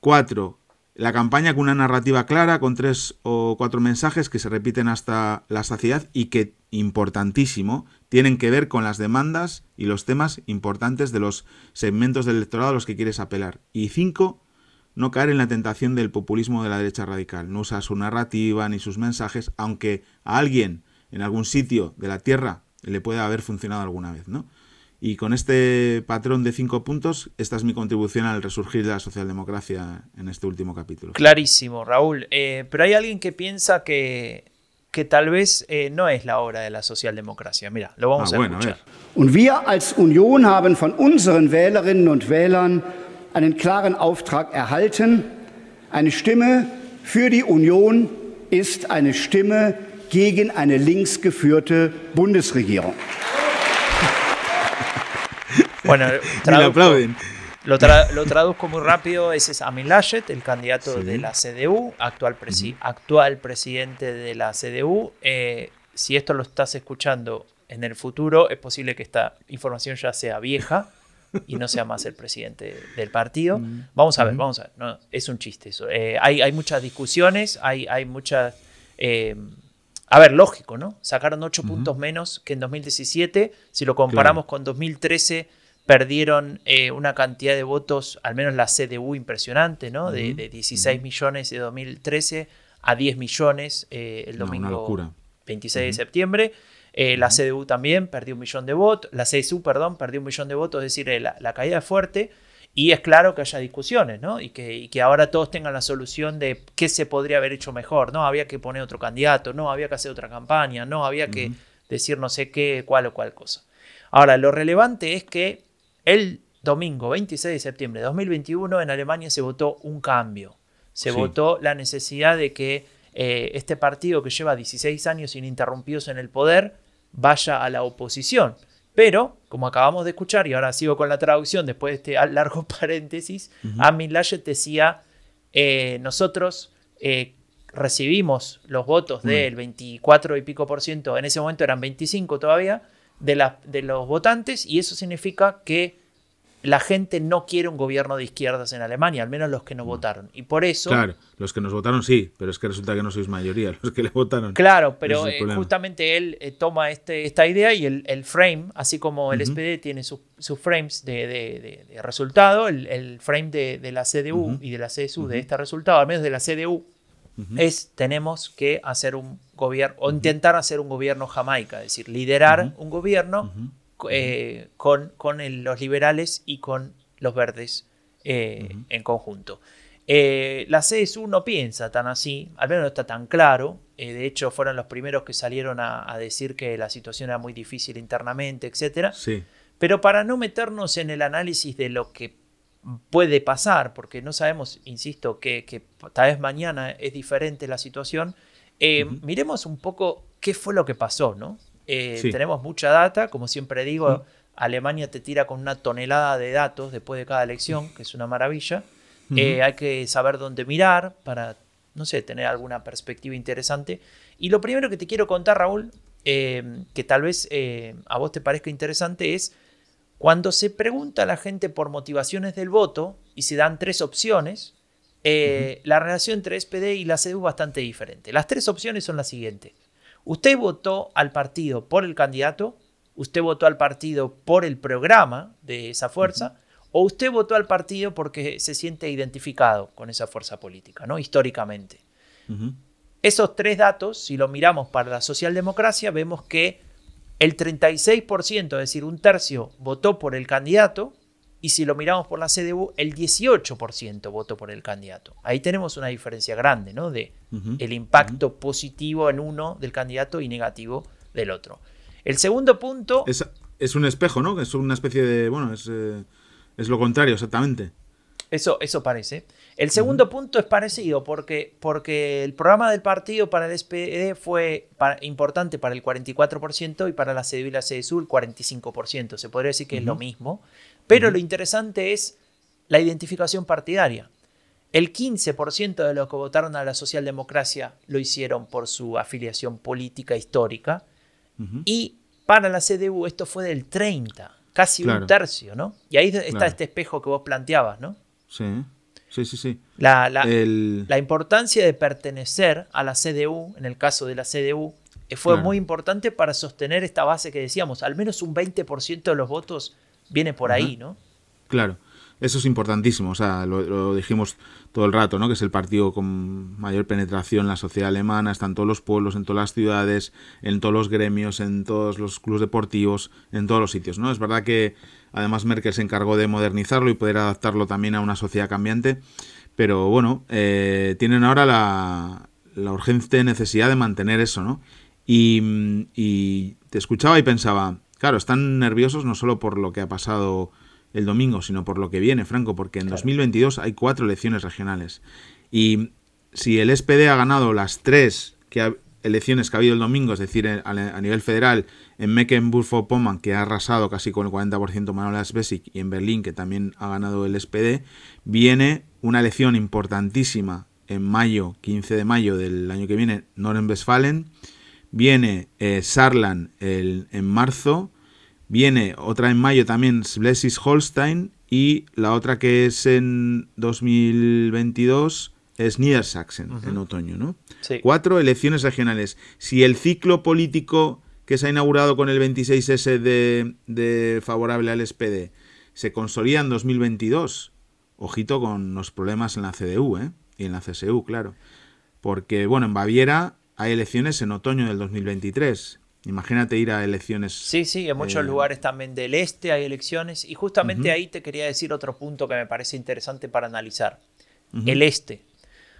Cuatro, la campaña con una narrativa clara, con tres o cuatro mensajes que se repiten hasta la saciedad y que, importantísimo, tienen que ver con las demandas y los temas importantes de los segmentos del electorado a los que quieres apelar. Y cinco, no caer en la tentación del populismo de la derecha radical. No usa su narrativa ni sus mensajes, aunque a alguien en algún sitio de la Tierra le pueda haber funcionado alguna vez, ¿no? Y con este patrón de cinco puntos, esta es mi contribución al resurgir de la socialdemocracia en este último capítulo. Clarísimo, Raúl. Eh, pero hay alguien que piensa que, que tal vez eh, no es la hora de la socialdemocracia. Mira, lo vamos ah, a bueno, escuchar. Und wir als Union haben von unseren Wählerinnen und Wählern einen klaren Auftrag erhalten. Eine Stimme für die Union ist eine Stimme gegen eine linksgeführte Bundesregierung. Bueno, lo, traduzco muy rápido. Ese es Amin Laschet, el candidato de la CDU, actual, actual presidente de la CDU. Eh, si esto lo estás escuchando en el futuro, es posible que esta información ya sea vieja y no sea más el presidente del partido. Vamos a ver, vamos a ver. No, es un chiste eso. Eh, hay, hay, muchas discusiones, hay, hay muchas... Eh, a ver, lógico, ¿no? Sacaron 8 puntos menos que en 2017. Si lo comparamos con 2013 perdieron eh, una cantidad de votos, al menos la CDU impresionante, ¿no? de, 16 millones de 2013 a 10 millones eh, el domingo 26 de septiembre. Eh, la CDU también perdió un millón de votos, la CSU, perdón, perdió un millón de votos, es decir, la, caída es fuerte. Y es claro que haya discusiones, ¿no? Y que, que, ahora todos tengan la solución de qué se podría haber hecho mejor, ¿no? Había que poner otro candidato, no, había que hacer otra campaña, no, había que decir no sé qué, cuál o cuál cosa. Ahora, lo relevante es que el domingo 26 de septiembre de 2021 en Alemania se votó un cambio. Se votó la necesidad de que eh, este partido que lleva 16 años ininterrumpidos en el poder vaya a la oposición. Pero, como acabamos de escuchar, y ahora sigo con la traducción después de este largo paréntesis, Amin Laschet decía, eh, nosotros eh, recibimos los votos del 24 y pico por ciento, en ese momento eran 25 todavía, de, de los votantes, y eso significa que la gente no quiere un gobierno de izquierdas en Alemania, al menos los que nos mm. votaron. Y por eso... Claro, los que nos votaron sí, pero es que resulta que no sois mayoría, los que le votaron. Claro, pero eh, justamente él eh, toma este, esta idea y el, frame, así como el SPD tiene sus frames de, resultado, el, frame de, la CDU y de la CSU de este resultado, al menos de la CDU, es tenemos que hacer un gobierno, o intentar hacer un gobierno jamaica, es decir, liderar un gobierno eh, con, con los liberales y con los verdes eh, en conjunto. Eh, la CSU no piensa tan así, al menos no está tan claro. de hecho, fueron los primeros que salieron a, decir que la situación era muy difícil internamente, etc. Sí. Pero para no meternos en el análisis de lo que puede pasar, porque no sabemos, insisto, que, que tal vez mañana es diferente la situación, miremos un poco qué fue lo que pasó, ¿no? Eh, tenemos mucha data, como siempre digo, Alemania te tira con una tonelada de datos después de cada elección, que es una maravilla. Eh, hay que saber dónde mirar para, no sé, tener alguna perspectiva interesante. Y lo primero que te quiero contar, Raúl, eh, que tal vez a vos te parezca interesante, es cuando se pregunta a la gente por motivaciones del voto y se dan tres opciones, la relación entre SPD y la CDU es bastante diferente. Las tres opciones son las siguientes. Usted votó al partido por el candidato, usted votó al partido por el programa de esa fuerza, o usted votó al partido porque se siente identificado con esa fuerza política, ¿no? Históricamente. Esos tres datos, si lo miramos para la socialdemocracia, vemos que el 36%, es decir, un tercio, votó por el candidato, y si lo miramos por la CDU, el 18% votó por el candidato. Ahí tenemos una diferencia grande, ¿no? De el impacto positivo en uno del candidato y negativo del otro. El segundo punto... Es, un espejo, ¿no? Es una especie de... Bueno, es, eh, lo contrario, exactamente. Eso, eso parece. El segundo punto es parecido porque, porque el programa del partido para el SPD fue importante para el 44% y para la CDU y la CSU el 45%. Se podría decir que es lo mismo. Pero lo interesante es la identificación partidaria. El 15% de los que votaron a la socialdemocracia lo hicieron por su afiliación política histórica. Y para la CDU esto fue del 30, casi un tercio, ¿no? Y ahí está este espejo que vos planteabas, ¿no? Sí, sí, sí. sí. La, la, importancia de pertenecer a la CDU, en el caso de la CDU, eh, fue muy importante para sostener esta base que decíamos, al menos un 20% de los votos viene por ahí, ¿no? Claro, eso es importantísimo, o sea, lo, dijimos todo el rato, ¿no? Que es el partido con mayor penetración en la sociedad alemana, está en todos los pueblos, en todas las ciudades, en todos los gremios, en todos los clubes deportivos, en todos los sitios, ¿no? Es verdad que además Merkel se encargó de modernizarlo y poder adaptarlo también a una sociedad cambiante, pero bueno, eh, tienen ahora la, la urgente necesidad de mantener eso, ¿no? Y, y te escuchaba y pensaba, Claro, están nerviosos no solo por lo que ha pasado el domingo, sino por lo que viene, Franco, porque en 2022 hay cuatro elecciones regionales. Y si el SPD ha ganado las tres elecciones que ha habido el domingo, es decir, a, nivel federal, en Mecklenburg-Vorpommern, que ha arrasado casi con el 40% Manuel Asbesic, y en Berlín, que también ha ganado el SPD, viene una elección importantísima en mayo, 15 de mayo del año que viene, Norden-Westfalen, Viene eh, Sarlan en marzo. Viene otra en mayo también, Schleswig-Holstein. Y la otra que es en 2022 es Niedersachsen, en otoño, ¿no? Cuatro elecciones regionales. Si el ciclo político que se ha inaugurado con el 26S de, de favorable al SPD se consolida en 2022, ojito con los problemas en la CDU ¿eh? y en la CSU, claro. Porque, bueno, en Baviera hay elecciones en otoño del 2023. Imagínate ir a elecciones. Sí, sí, en muchos eh, lugares también del este hay elecciones. Y justamente ahí te quería decir otro punto que me parece interesante para analizar. El este.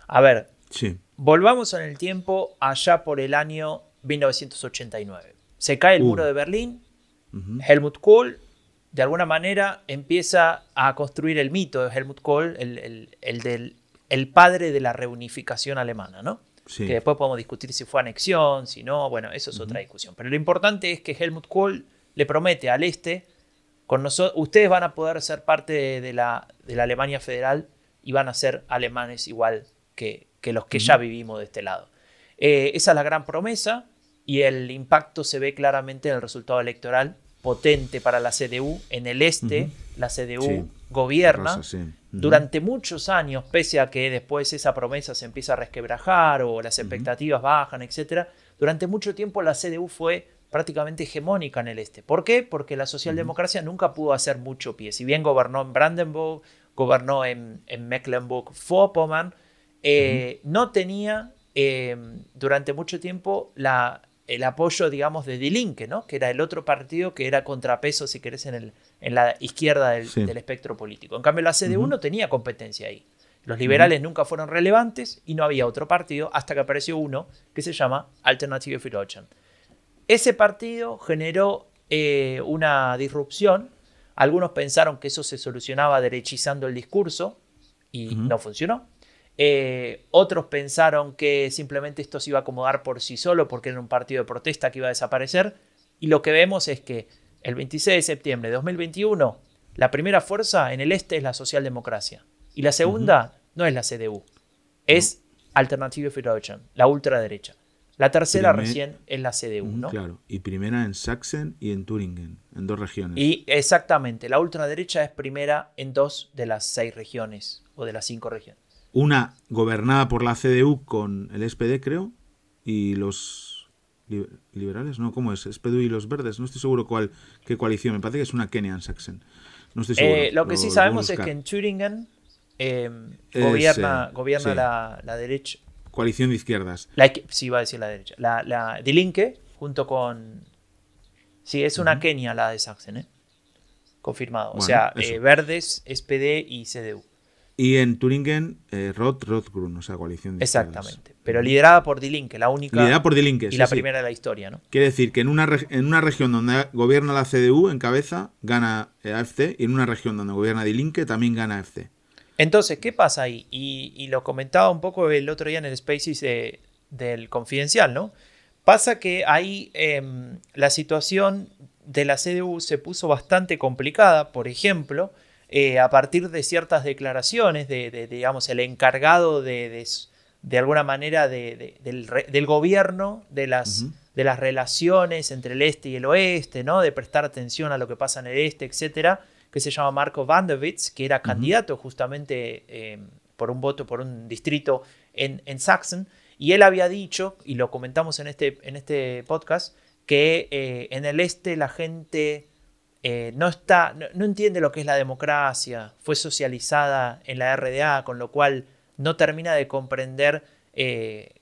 A ver, sí. volvamos en el tiempo allá por el año 1989. Se cae el uh. muro de Berlín. Helmut Kohl, de alguna manera, empieza a construir el mito de Helmut Kohl, el, el del el padre de la reunificación alemana, ¿no? Que después podemos discutir si fue anexión, si no, bueno, eso es otra discusión. Pero lo importante es que Helmut Kohl le promete al este, con ustedes van a poder ser parte de, la, de la Alemania federal y van a ser alemanes igual que, los que ya vivimos de este lado. Eh, esa es la gran promesa y el impacto se ve claramente en el resultado electoral potente para la CDU. En el este, la CDU gobierna durante muchos años, pese a que después esa promesa se empieza a resquebrajar o las expectativas bajan, etc. Durante mucho tiempo la CDU fue prácticamente hegemónica en el este. ¿Por qué? Porque la socialdemocracia nunca pudo hacer mucho pie. Si bien gobernó en Brandenburg, gobernó en, Mecklenburg-Vorpommern, eh, no tenía eh, durante mucho tiempo la, el apoyo, digamos, de Die Linke, ¿no? que era el otro partido que era contrapeso, si querés, en, el, en la izquierda del, espectro político. En cambio, la CDU no tenía competencia ahí. Los liberales nunca fueron relevantes y no había otro partido hasta que apareció uno que se llama Alternative für Deutschland. Ese partido generó eh, una disrupción. Algunos pensaron que eso se solucionaba derechizando el discurso y no funcionó. Eh, otros pensaron que simplemente esto se iba a acomodar por sí solo porque era un partido de protesta que iba a desaparecer. Y lo que vemos es que el 26 de septiembre de 2021, la primera fuerza en el este es la socialdemocracia. Y la segunda no es la CDU, es Alternative für Deutschland, la ultraderecha. La tercera recién es la CDU, ¿no? Claro, y primera en Sachsen y en Turingen, en dos regiones. Y exactamente, la ultraderecha es primera en dos de las seis regiones o de las cinco regiones. Una gobernada por la CDU con el SPD, creo, y los liberales, ¿no? ¿Cómo es? SPD y los verdes, no estoy seguro cuál, qué coalición, me parece que es una Kenia en Sachsen. No estoy seguro. Eh, lo que sí sabemos es que en Thüringen em, gobierna, gobierna la, derecha. Coalición de izquierdas. sí, iba a decir la derecha. La, la de Linke, junto con... Sí, es una Kenia la de Sachsen, ¿eh? Confirmado. o sea, eh, verdes, SPD y CDU. Y en Turingen, eh, Roth Rothgrun, o sea, coalición de Exactamente. Pero liderada por Die Linke, la única. Liderada por Die Linke, Y la primera de la historia, ¿no? Quiere decir que en una, en una región donde gobierna la CDU en cabeza, gana AFC, y en una región donde gobierna Die Linke también gana AFC. Entonces, ¿qué pasa ahí? Y, lo comentaba un poco el otro día en el Spaces del Confidencial, ¿no? Pasa que ahí em, la situación de la CDU se puso bastante complicada, por ejemplo eh, a partir de ciertas declaraciones de, digamos, el encargado de, de alguna manera del, gobierno, de las, de las relaciones entre el este y el oeste, ¿no? de prestar atención a lo que pasa en el este, etcétera, que se llama Marco Van que era candidato justamente eh, por un voto, por un distrito en, en Sachsen, y él había dicho, y lo comentamos en este, en este podcast, que eh, en el este la gente eh, no, está, no, entiende lo que es la democracia, fue socializada en la RDA, con lo cual no termina de comprender eh,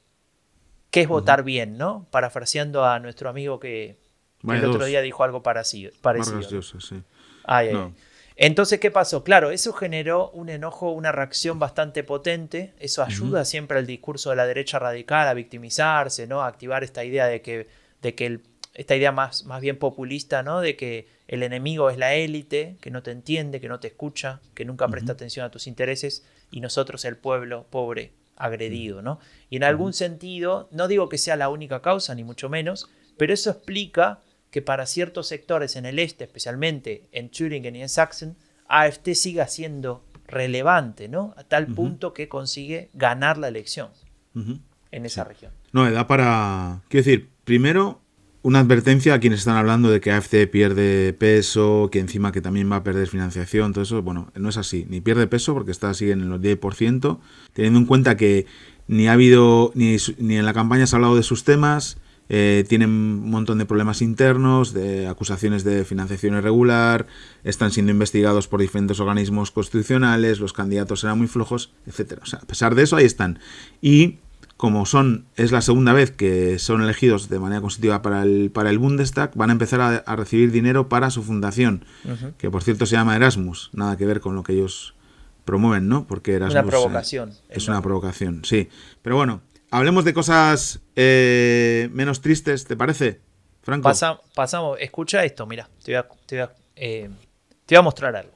qué es votar bien, ¿no? Parafraseando a nuestro amigo que, el otro día dijo algo parecido. Entonces, ¿qué pasó? Claro, eso generó un enojo, una reacción bastante potente. Eso ayuda siempre al discurso de la derecha radical a victimizarse, ¿no? A activar esta idea de que, de que el, esta idea más, más bien populista, ¿no? De que el enemigo es la élite, que no te entiende, que no te escucha, que nunca presta atención a tus intereses, y nosotros el pueblo pobre, agredido, ¿no? Y en algún sentido, no digo que sea la única causa, ni mucho menos, pero eso explica que para ciertos sectores en el este, especialmente en Thüringen y en Sachsen, AFT siga siendo relevante, ¿no? A tal punto que consigue ganar la elección en esa región. No, da para. Quiero decir, primero, una advertencia a quienes están hablando de que AFC pierde peso, que encima que también va a perder financiación, todo eso, bueno, no es así, ni pierde peso porque está sigue en los 10%, teniendo en cuenta que ni ha habido, ni, en la campaña se ha hablado de sus temas, eh, tienen un montón de problemas internos, de acusaciones de financiación irregular, están siendo investigados por diferentes organismos constitucionales, los candidatos eran muy flojos, etcétera. O sea, a pesar de eso, ahí están. Y como son es la segunda vez que son elegidos de manera constitutiva para el, para el Bundestag, van a empezar a, recibir dinero para su fundación, que por cierto se llama Erasmus, nada que ver con lo que ellos promueven, ¿no? Porque Erasmus una eh, provocación. es una provocación, sí. Pero bueno, hablemos de cosas eh, menos tristes, ¿te parece, Franco? pasamos, escucha esto, mira, te voy a, te voy a, eh, te voy a mostrar algo.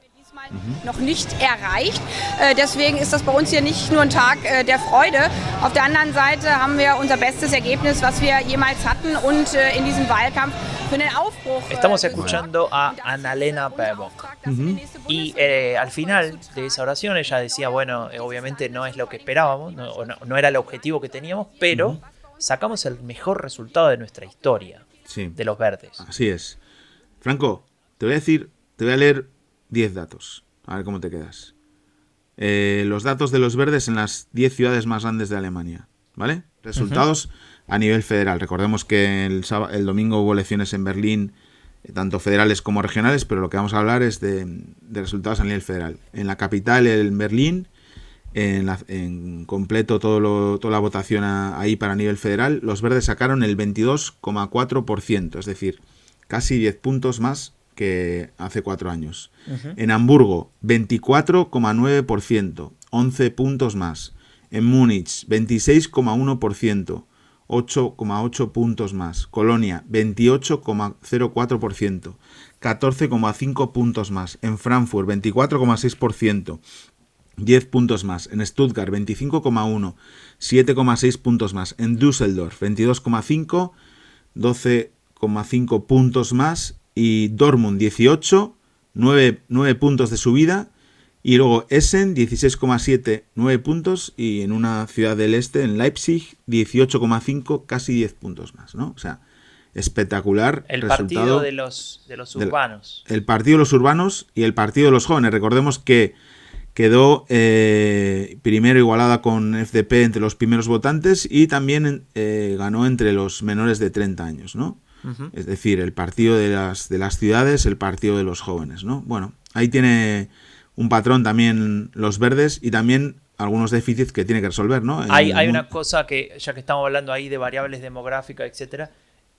Noch nicht erreicht. Äh, deswegen ist das bei uns hier nicht nur ein Tag äh, der Freude. Auf der anderen Seite haben wir unser bestes Ergebnis, was wir jemals hatten und äh, in diesem Wahlkampf für den Aufbruch. Estamos escuchando a Annalena Baerbock. Y eh, al final de esa oración ella decía, bueno, eh, obviamente no es lo que esperábamos, no, no, no era el objetivo que teníamos, pero sacamos el mejor resultado de nuestra historia, Sí. de los verdes. Así es. Franco, te voy a decir, te voy a leer 10 datos. A ver cómo te quedas. Eh, los datos de los verdes en las 10 ciudades más grandes de Alemania. ¿Vale? Resultados a nivel federal. Recordemos que el, sába- el domingo hubo elecciones en Berlín, eh, tanto federales como regionales, pero lo que vamos a hablar es de, de resultados a nivel federal. En la capital, en Berlín, en, la- en completo todo lo- toda la votación a- ahí para nivel federal, los verdes sacaron el 22,4%, es decir, casi 10 puntos más que hace cuatro años. En Hamburgo, 24,9%, 11 puntos más. En Múnich, 26,1%, 8,8 puntos más. Colonia, 28,04%, 14,5 puntos más. En Frankfurt, 24,6%. 10 puntos más. En Stuttgart 25,1, 7,6 puntos más. En Düsseldorf 22,5, 12,5 puntos más. Y Dortmund 18, 9, 9 puntos de subida. Y luego Essen 16,7, 9 puntos. Y en una ciudad del este, en Leipzig, 18,5, casi 10 puntos más. ¿no? O sea, espectacular El resultado partido de los, de los urbanos. el partido de los urbanos y el partido de los jóvenes. Recordemos que quedó eh, primero igualada con FDP entre los primeros votantes y también eh, ganó entre los menores de 30 años, ¿no? Es decir, el partido de las, de las ciudades, el partido de los jóvenes, ¿no? Bueno, ahí tiene un patrón también los verdes y también algunos déficits que tiene que resolver, ¿no? En Hay, hay una cosa que, ya que estamos hablando ahí de variables demográficas, etcétera,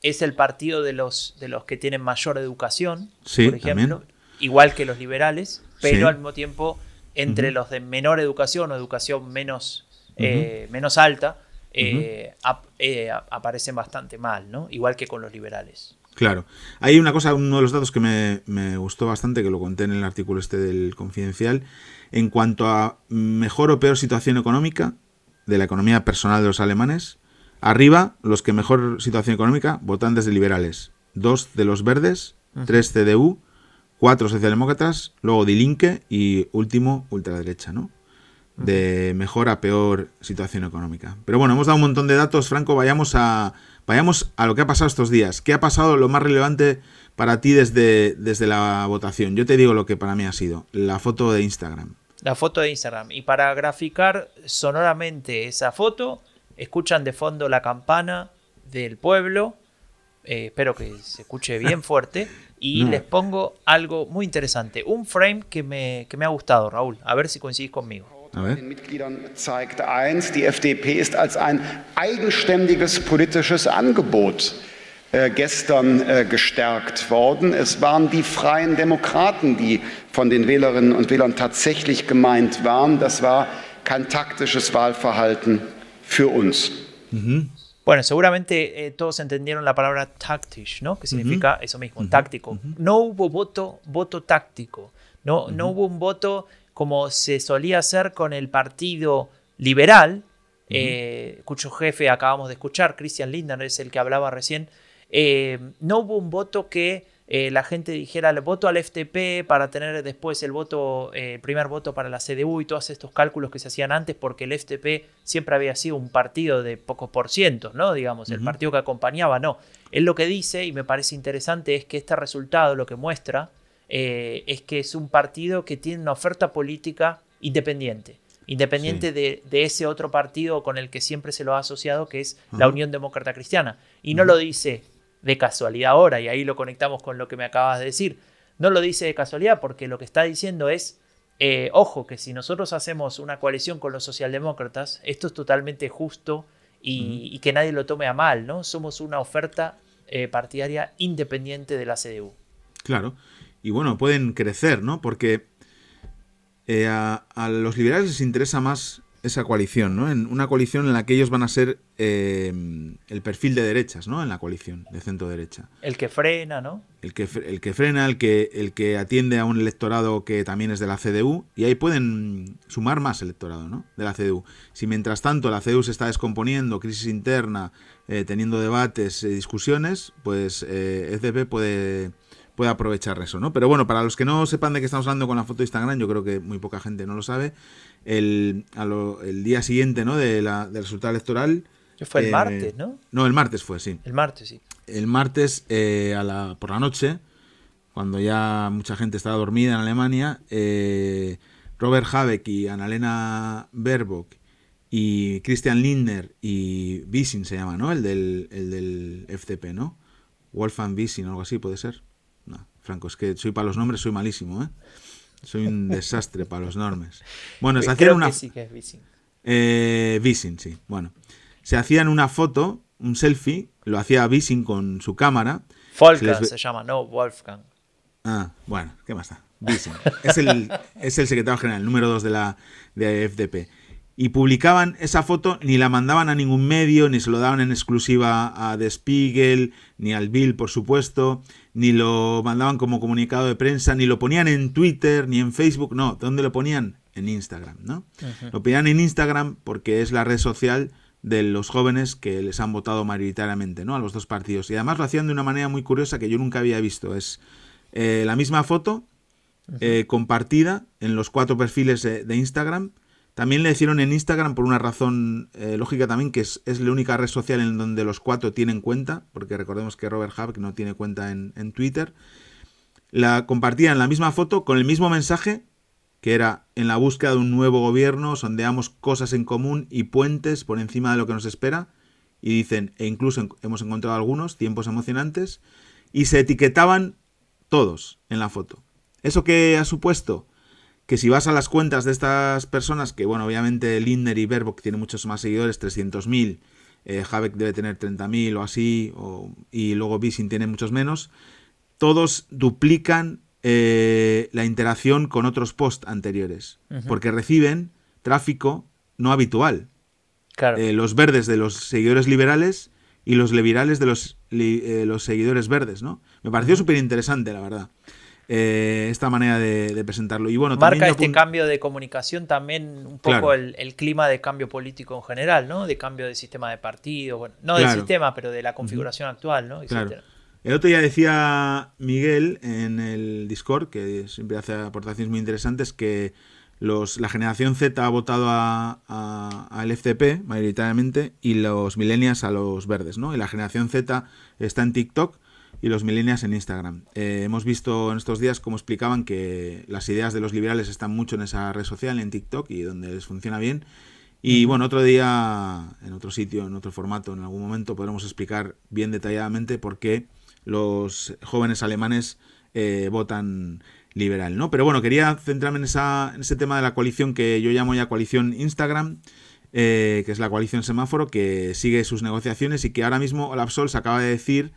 es el partido de los, de los que tienen mayor educación, Sí, por ejemplo, también. igual que los liberales, pero Sí. al mismo tiempo entre los de menor educación o educación menos, eh, menos alta, eh, ap- eh, aparecen bastante mal, ¿no? Igual que con los liberales. Claro. Hay una cosa, uno de los datos que me, me gustó bastante, que lo conté en el artículo este del Confidencial, en cuanto a mejor o peor situación económica de la economía personal de los alemanes. Arriba, los que mejor situación económica, votantes de liberales. Dos de los verdes, tres CDU, cuatro socialdemócratas, luego Die Linke y último ultraderecha, ¿no? De mejor a peor situación económica. Pero bueno, hemos dado un montón de datos, Franco, vayamos a, vayamos a lo que ha pasado estos días. ¿Qué ha pasado lo más relevante para ti desde, desde la votación? Yo te digo lo que para mí ha sido, la foto de Instagram. La foto de Instagram. Y para graficar sonoramente esa foto, escuchan de fondo la campana del pueblo. Eh, espero que se escuche bien fuerte. Y No. les pongo algo muy interesante. Un frame que me, que me ha gustado, Raúl. A ver si coincidís conmigo. Den Mitgliedern zeigt eins, die FDP ist als ein eigenständiges politisches Angebot äh, gestern äh, gestärkt worden. Es waren die freien Demokraten, die von den Wählerinnen und Wählern tatsächlich gemeint waren. Das war kein taktisches Wahlverhalten für uns. Bueno, seguramente eh, todos entendieron la palabra tactisch, ¿no? Que significa eso mismo, táctico. No hubo voto, voto táctico. No, no hubo un voto como se solía hacer con el partido liberal, eh, cuyo jefe acabamos de escuchar, Christian Lindner es el que hablaba recién. Eh, no hubo un voto que eh, la gente dijera el voto al FTP para tener después el voto, eh, el primer voto para la CDU y todos estos cálculos que se hacían antes, porque el FTP siempre había sido un partido de pocos por cientos, ¿no? Digamos, el partido que acompañaba, no. Él lo que dice, y me parece interesante, es que este resultado lo que muestra eh, es que es un partido que tiene una oferta política independiente. Independiente de, de ese otro partido con el que siempre se lo ha asociado, que es la Unión Demócrata Cristiana. Y no lo dice de casualidad ahora, y ahí lo conectamos con lo que me acabas de decir. No lo dice de casualidad porque lo que está diciendo es, eh, ojo, que si nosotros hacemos una coalición con los socialdemócratas, esto es totalmente justo y, y que nadie lo tome a mal, ¿no? Somos una oferta eh, partidaria independiente de la CDU. Claro. Y bueno, pueden crecer, ¿no? Porque eh, a, a los liberales les interesa más esa coalición, ¿no? En una coalición en la que ellos van a ser eh, el perfil de derechas, ¿no? En la coalición de centro derecha. El que frena, ¿no? El que, el que frena, el que, el que atiende a un electorado que también es de la CDU, y ahí pueden sumar más electorado, ¿no? De la CDU. Si mientras tanto la CDU se está descomponiendo, crisis interna, eh, teniendo debates, discusiones, pues FDP puede puede aprovechar eso, ¿no? Pero bueno, para los que no sepan de qué estamos hablando con la foto de Instagram, yo creo que muy poca gente no lo sabe. El, el día siguiente, ¿no? De la, del resultado electoral. Fue el eh, martes, ¿no? No, el martes fue, sí. El martes, sí. El martes eh, a la, por la noche, cuando ya mucha gente estaba dormida en Alemania, eh, Robert Habeck y Annalena Baerbock y Christian Lindner y Wissing se llama, ¿no? El del, el del FDP, ¿no? Wolfgang Wissing o algo así, puede ser. Franco, es que soy para los nombres, soy malísimo, ¿eh? Soy un desastre para los nombres. Bueno, se hacían una. sí que es eh, sí. Bueno, se hacían una foto, un selfie, lo hacía Vissing con su cámara. Wolfgang se, llama, no Wolfgang. Ah, bueno, ¿qué más da? Vissing. es, el, es el secretario general, el número 2 de la de FDP y publicaban esa foto, ni la mandaban a ningún medio, ni se lo daban en exclusiva a The Spiegel, ni al Bill, por supuesto, ni lo mandaban como comunicado de prensa, ni lo ponían en Twitter, ni en Facebook, no, ¿dónde lo ponían? En Instagram, ¿no? Lo ponían en Instagram porque es la red social de los jóvenes que les han votado mayoritariamente, ¿no? A los dos partidos. Y además lo hacían de una manera muy curiosa que yo nunca había visto. Es eh, la misma foto eh, compartida en los cuatro perfiles de Instagram también le hicieron en Instagram por una razón eh, lógica también, que es, la única red social en donde los cuatro tienen cuenta, porque recordemos que Robert Habeck no tiene cuenta en, Twitter. La compartían la misma foto con el mismo mensaje, que era en la búsqueda de un nuevo gobierno, sondeamos cosas en común y puentes por encima de lo que nos espera. Y dicen, e incluso hemos encontrado algunos, tiempos emocionantes, y se etiquetaban todos en la foto. ¿Eso qué ha supuesto? Que si vas a las cuentas de estas personas, que bueno, obviamente Lindner y Baerbock tienen muchos más seguidores, 300.000, eh, Habeck debe tener 30.000 o así, y luego Bissing tiene muchos menos, todos duplican eh, la interacción con otros posts anteriores, porque reciben tráfico no habitual. Eh, los verdes de los seguidores liberales y los liberales de los, los seguidores verdes, ¿no? Me pareció súper interesante, la verdad. Eh, esta manera de, presentarlo. Y bueno, Marca este cambio de comunicación también un poco el, clima de cambio político en general, ¿no? De cambio de sistema de partido, bueno, no del sistema, pero de la configuración actual, ¿no? El otro día decía Miguel en el Discord, que siempre hace aportaciones muy interesantes, que los, la generación Z ha votado al FCP mayoritariamente y los millennials a los verdes, ¿no? Y la generación Z está en TikTok y los millennials en Instagram. Eh, hemos visto en estos días cómo explicaban que las ideas de los liberales están mucho en esa red social, en TikTok, y donde les funciona bien. Y bueno, otro día, en otro sitio, en otro formato, en algún momento podremos explicar bien detalladamente por qué los jóvenes alemanes eh, votan liberal, ¿no? Pero bueno, quería centrarme en, esa, en ese tema de la coalición que yo llamo ya coalición Instagram, eh, que es la coalición semáforo, que sigue sus negociaciones y que ahora mismo Olaf Scholz acaba de decir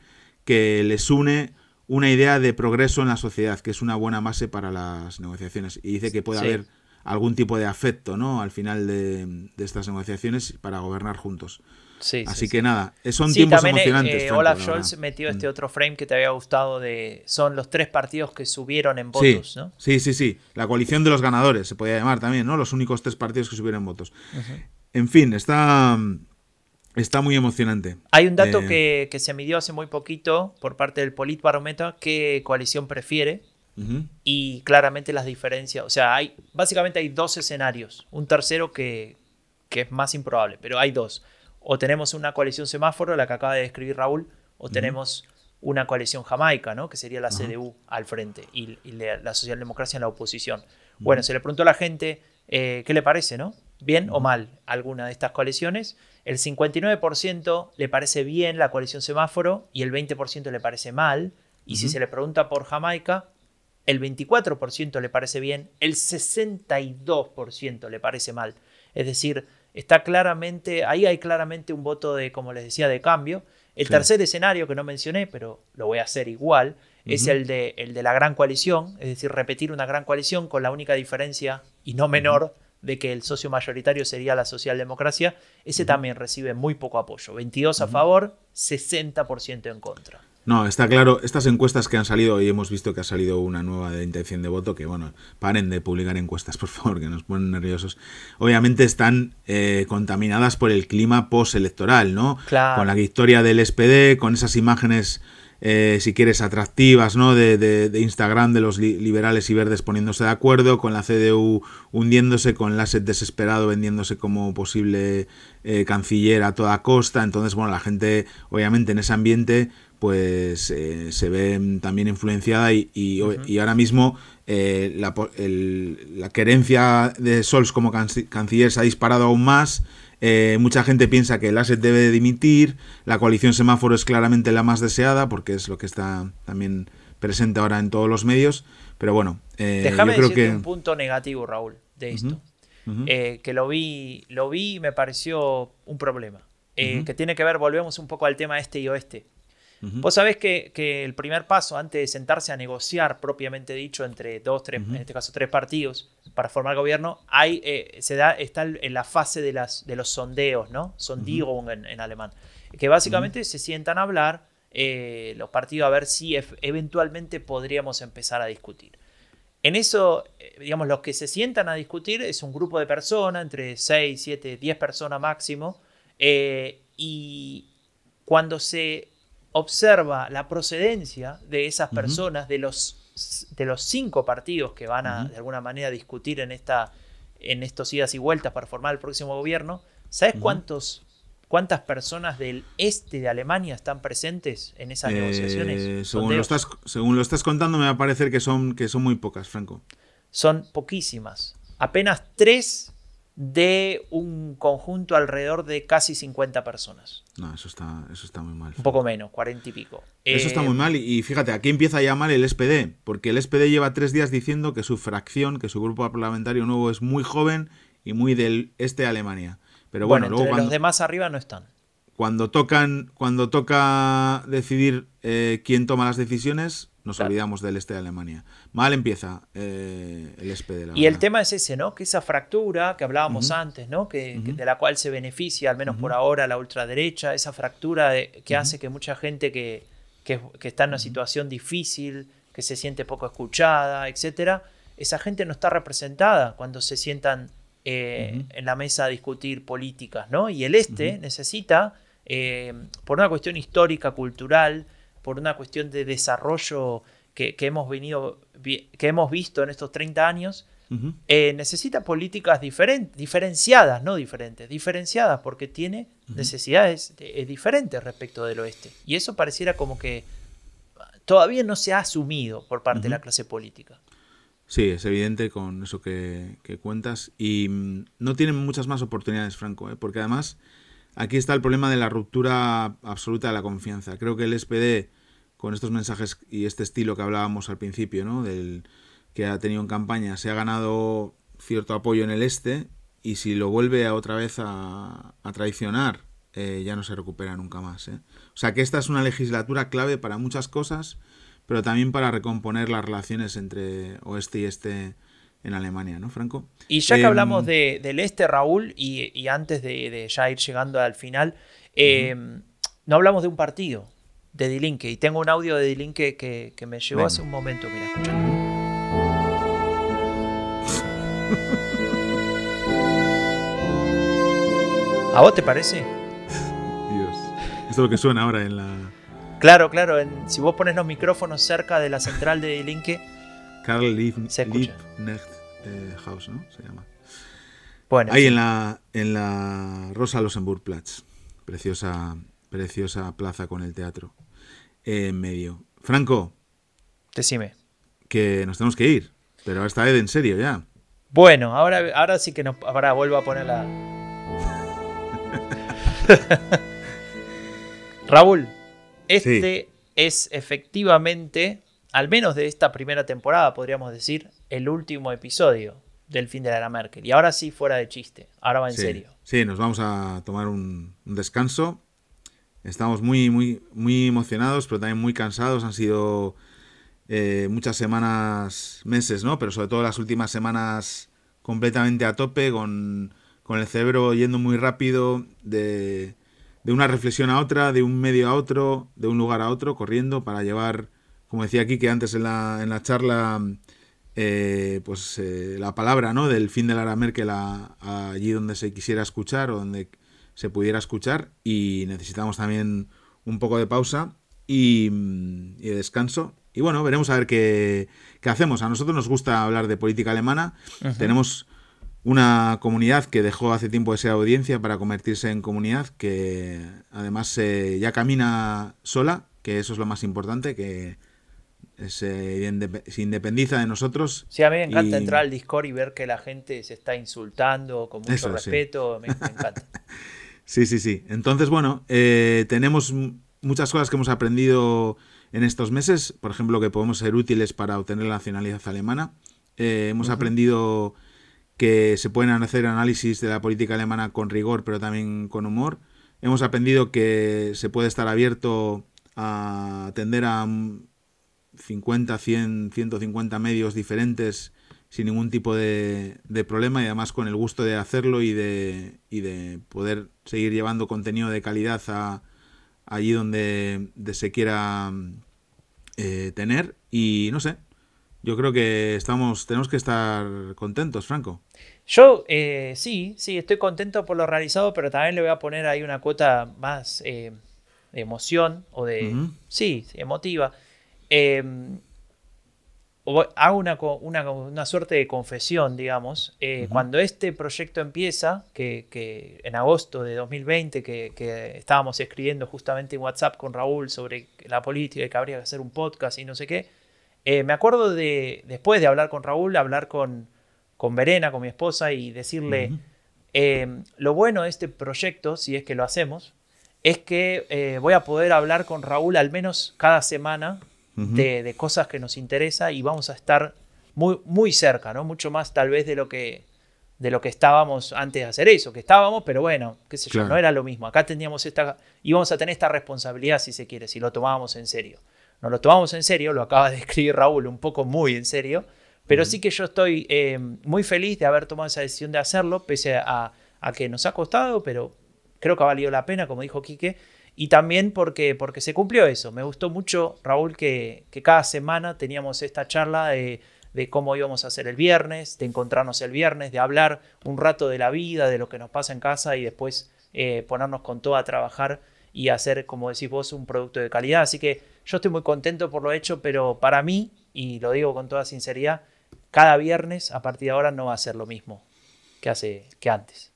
que les une una idea de progreso en la sociedad, que es una buena base para las negociaciones. Y dice que puede haber algún tipo de afecto ¿no? al final de, estas negociaciones para gobernar juntos. Sí, Así que nada, son tiempos eh, emocionantes. Eh, Olaf Scholz metió este mm. otro frame que te había gustado de son los tres partidos que subieron en votos, ¿no? Sí, sí, sí. La coalición de los ganadores se podía llamar también, ¿no? Los únicos tres partidos que subieron votos. En fin, está Está muy emocionante. Hay un dato eh, que, se midió hace muy poquito por parte del Politbarometer, qué coalición prefiere. Y claramente las diferencias, o sea, hay básicamente hay dos escenarios. Un tercero que, es más improbable, pero hay dos. O tenemos una coalición semáforo, la que acaba de describir Raúl, o tenemos una coalición jamaica, ¿no? que sería la CDU al frente y, la, socialdemocracia en la oposición. Bueno, se le preguntó a la gente eh, qué le parece, ¿no? ¿Bien o mal alguna de estas coaliciones? El 59% le parece bien la coalición semáforo y el 20% le parece mal. Y si se le pregunta por Jamaica, el 24% le parece bien, el 62% le parece mal. Es decir, está claramente, ahí hay claramente un voto de, como les decía, de cambio. El tercer escenario que no mencioné, pero lo voy a hacer igual, es el de, el de la gran coalición, es decir, repetir una gran coalición con la única diferencia, y no menor, de que el socio mayoritario sería la socialdemocracia, ese también recibe muy poco apoyo. 22 a favor, 60% en contra. No, está claro, estas encuestas que han salido, y hemos visto que ha salido una nueva de intención de voto, que bueno, paren de publicar encuestas, por favor, que nos ponen nerviosos. Obviamente están eh, contaminadas por el clima postelectoral, ¿no? Claro. Con la victoria del SPD, con esas imágenes, eh, si quieres, atractivas, ¿no? De, de- de Instagram de los li- liberales y verdes poniéndose de acuerdo, con la CDU hundiéndose, con Lasset desesperado vendiéndose como posible eh, canciller a toda costa. Entonces, bueno, la gente, obviamente, en ese ambiente pues eh, se ve también influenciada y, y, y ahora mismo eh, la, el- la querencia de Sols como canci- canciller se ha disparado aún más. Eh, mucha gente piensa que el ASET debe de dimitir. La coalición semáforo es claramente la más deseada porque es lo que está también presente ahora en todos los medios. Pero bueno, eh, Déjame yo creo decirte que... un punto negativo, Raúl, de esto. Eh, que lo vi, lo vi y me pareció un problema. Eh. Que tiene que ver, volvemos un poco al tema este y oeste. Vos sabés que, que el primer paso antes de sentarse a negociar, propiamente dicho, entre dos, tres, en este caso tres partidos, para formar gobierno, hay, eh, se da, está en la fase de, las, de los sondeos, ¿no? Sondierung en, en alemán. Que básicamente se sientan a hablar eh, los partidos a ver si eventualmente podríamos empezar a discutir. En eso, eh, digamos, los que se sientan a discutir es un grupo de personas, entre 6, 7, 10 personas máximo, eh, y cuando se observa la procedencia de esas personas, de los, de los cinco partidos que van a, de alguna manera, discutir en, esta, en estos idas y vueltas para formar el próximo gobierno, ¿sabes cuántos, cuántas personas del este de Alemania están presentes en esas Eh, negociaciones? según, lo estás, según lo estás contando, me va a parecer que son, que son muy pocas, Franco. son poquísimas. Apenas tres de un conjunto alrededor de casi 50 personas. No, eso está, eso está muy mal. Un poco menos, 40 y pico. Eso está Eh, muy mal. Y y fíjate, aquí empieza ya mal el SPD, porque el SPD lleva tres días diciendo que su fracción, que su grupo parlamentario nuevo es muy joven y muy del este de Alemania. Pero bueno, Bueno, luego entre cuando, los demás arriba no están. cuando tocan, cuando toca decidir eh, quién toma las decisiones, nos Claro. olvidamos del este de Alemania. Mal empieza eh, el SPD. la Y el tema es ese, ¿no? Que esa fractura que hablábamos antes, ¿no? Que, de la cual se beneficia, al menos por ahora, la ultraderecha, esa fractura de- que hace que mucha gente que, que- que está en una situación difícil, que se siente poco escuchada, etcétera, esa gente no está representada cuando se sientan eh, en la mesa a discutir políticas, ¿no? Y el este necesita, eh, por una cuestión histórica, cultural, por una cuestión de desarrollo que, que hemos venido, que hemos visto en estos 30 años, eh, necesita políticas diferenciadas, no diferentes, diferenciadas, porque tiene necesidades eh, diferentes respecto del oeste. Y eso pareciera como que todavía no se ha asumido por parte de la clase política. Sí, es evidente con eso que, que cuentas. Y mm, no tienen muchas más oportunidades, Franco, ¿eh? porque además aquí está el problema de la ruptura absoluta de la confianza. Creo que el SPD, con estos mensajes y este estilo que hablábamos al principio, ¿no? del que ha tenido en campaña, se ha ganado cierto apoyo en el este y si lo vuelve a otra vez a, a traicionar, eh, ya no se recupera nunca más. ¿eh? O sea que esta es una legislatura clave para muchas cosas, pero también para recomponer las relaciones entre oeste y este en Alemania, ¿no, Franco? Y ya que Em, hablamos de- del este, Raúl, y, y antes de, de ya ir llegando al final, eh, no hablamos de un partido, de Dilinque. Y tengo un audio de Dilinque que, que me llegó hace un momento. Mira, escucha. ¿A vos te parece? Dios. Esto es lo que suena ahora en la Claro, claro. en- si vos pones los micrófonos cerca de la central de Dilinque, Karl Lieb- Se escucha. Liebknecht House, ¿no? Se llama. bueno, Ahí sí. en la, en la Rosa Luxemburg-Platz. Preciosa, preciosa plaza con el teatro en medio. Franco, decime. que nos tenemos que ir. Pero esta vez en serio ya. Bueno, ahora, ahora sí que nos. Ahora vuelvo a poner la. Raúl, este es efectivamente, al menos de esta primera temporada, podríamos decir, el último episodio del fin de la era Merkel. Y ahora sí, fuera de chiste. Ahora va en sí, serio. Sí, nos vamos a tomar un, un descanso. Estamos muy, muy, muy emocionados, pero también muy cansados. Han sido eh, muchas semanas, meses, ¿no? Pero sobre todo las últimas semanas completamente a tope, con, con el cerebro yendo muy rápido, de, de una reflexión a otra, de un medio a otro, de un lugar a otro, corriendo para llevar, como decía aquí que antes en la, en la charla, eh, pues eh, la palabra ¿no? del fin de Lara Merkel a, allí donde se quisiera escuchar o donde se pudiera escuchar y necesitamos también un poco de pausa y, y de descanso. Y bueno, veremos a ver qué, qué, hacemos. A nosotros nos gusta hablar de política alemana. Tenemos una comunidad que dejó hace tiempo de ser audiencia para convertirse en comunidad, que además eh, ya camina sola, que eso es lo más importante, que se, independiza de nosotros. Sí, a mí me encanta entrar al Discord y ver que la gente se está insultando con mucho respeto, me, encanta. sí, sí, sí. Entonces, bueno, eh, tenemos muchas cosas que hemos aprendido en estos meses, por ejemplo, que podemos ser útiles para obtener la nacionalidad alemana. Eh, hemos aprendido que se pueden hacer análisis de la política alemana con rigor, pero también con humor. Hemos aprendido que se puede estar abierto a atender a 50, 100, 150 medios diferentes sin ningún tipo de, problema y además con el gusto de hacerlo y de, y de poder seguir llevando contenido de calidad a, allí donde se quiera eh, tener. Y no sé, yo creo que estamos, tenemos que estar contentos, Franco. Yo eh, sí, sí, estoy contento por lo realizado, pero también le voy a poner ahí una cuota más eh, de emoción o de, sí, emotiva. Em, hago una, una, suerte de confesión, digamos. Eh, cuando este proyecto empieza, que, en agosto de 2020, que, que, estábamos escribiendo justamente en WhatsApp con Raúl sobre la política y que habría que hacer un podcast y no sé qué, eh, me acuerdo de, después de hablar con Raúl, hablar con, con Verena, con mi esposa, y decirle, em, lo bueno de este proyecto, si es que lo hacemos, es que eh, voy a poder hablar con Raúl al menos cada semana de, cosas que nos interesa y vamos a estar muy, muy cerca, ¿no? Mucho más tal vez de lo que de lo que estábamos antes de hacer eso, que estábamos, pero bueno, qué sé yo, no era lo mismo. Acá teníamos esta, íbamos a tener esta responsabilidad, si se quiere, si lo tomábamos en serio no lo tomamos en serio, lo acaba de escribir Raúl un poco muy en serio, pero sí que yo estoy eh, muy feliz de haber tomado esa decisión de hacerlo, pese a, que nos ha costado, pero creo que ha valido la pena, como dijo Quique, y también porque, porque se cumplió eso. Me gustó mucho, Raúl, que, cada semana teníamos esta charla de, cómo íbamos a hacer el viernes, de encontrarnos el viernes, de hablar un rato de la vida, de lo que nos pasa en casa y después eh, ponernos con todo a trabajar y hacer, como decís vos, un producto de calidad. Así que yo estoy muy contento por lo hecho, pero para mí, y lo digo con toda sinceridad, cada viernes a partir de ahora no va a ser lo mismo que hace que antes.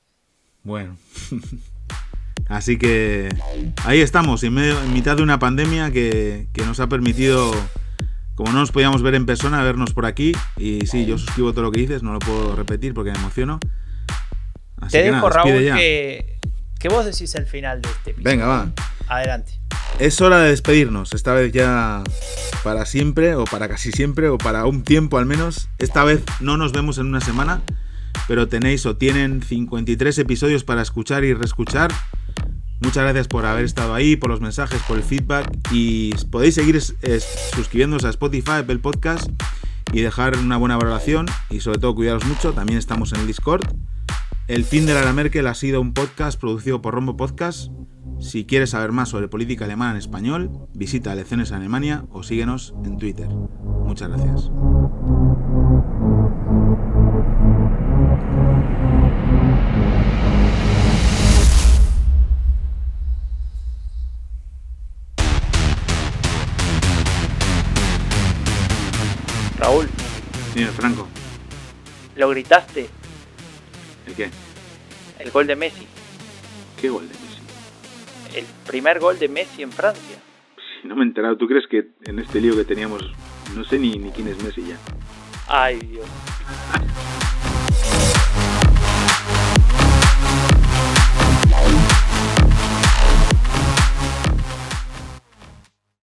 Bueno. Así que ahí estamos, en, medio, en mitad de una pandemia que, nos ha permitido, como no nos podíamos ver en persona, vernos por aquí. Y sí, yo suscribo todo lo que dices, no lo puedo repetir porque me emociono. Te dejo, Raúl, que, que, vos decís el final de este episodio. Venga, va. Adelante. Es hora de despedirnos, esta vez ya para siempre, o para casi siempre, o para un tiempo al menos. Esta vez no nos vemos en una semana, pero tenéis o tienen 53 episodios para escuchar y reescuchar. Muchas gracias por haber estado ahí, por los mensajes, por el feedback y podéis seguir suscribiéndose a Spotify, Apple Podcast y dejar una buena valoración y sobre todo cuidaros mucho. También estamos en el Discord. El fin de la Merkel ha sido un podcast producido por Rombo Podcast. Si quieres saber más sobre política alemana en español, visita Lecciones Alemania o síguenos en Twitter. Muchas gracias. Dime, Franco. ¿Lo gritaste? ¿El qué? El gol de Messi. ¿Qué gol de Messi? el primer gol de Messi en Francia. Si no me he enterado, ¿tú crees que en este lío que teníamos, no sé ni, ni quién es Messi ya? Ay, Dios.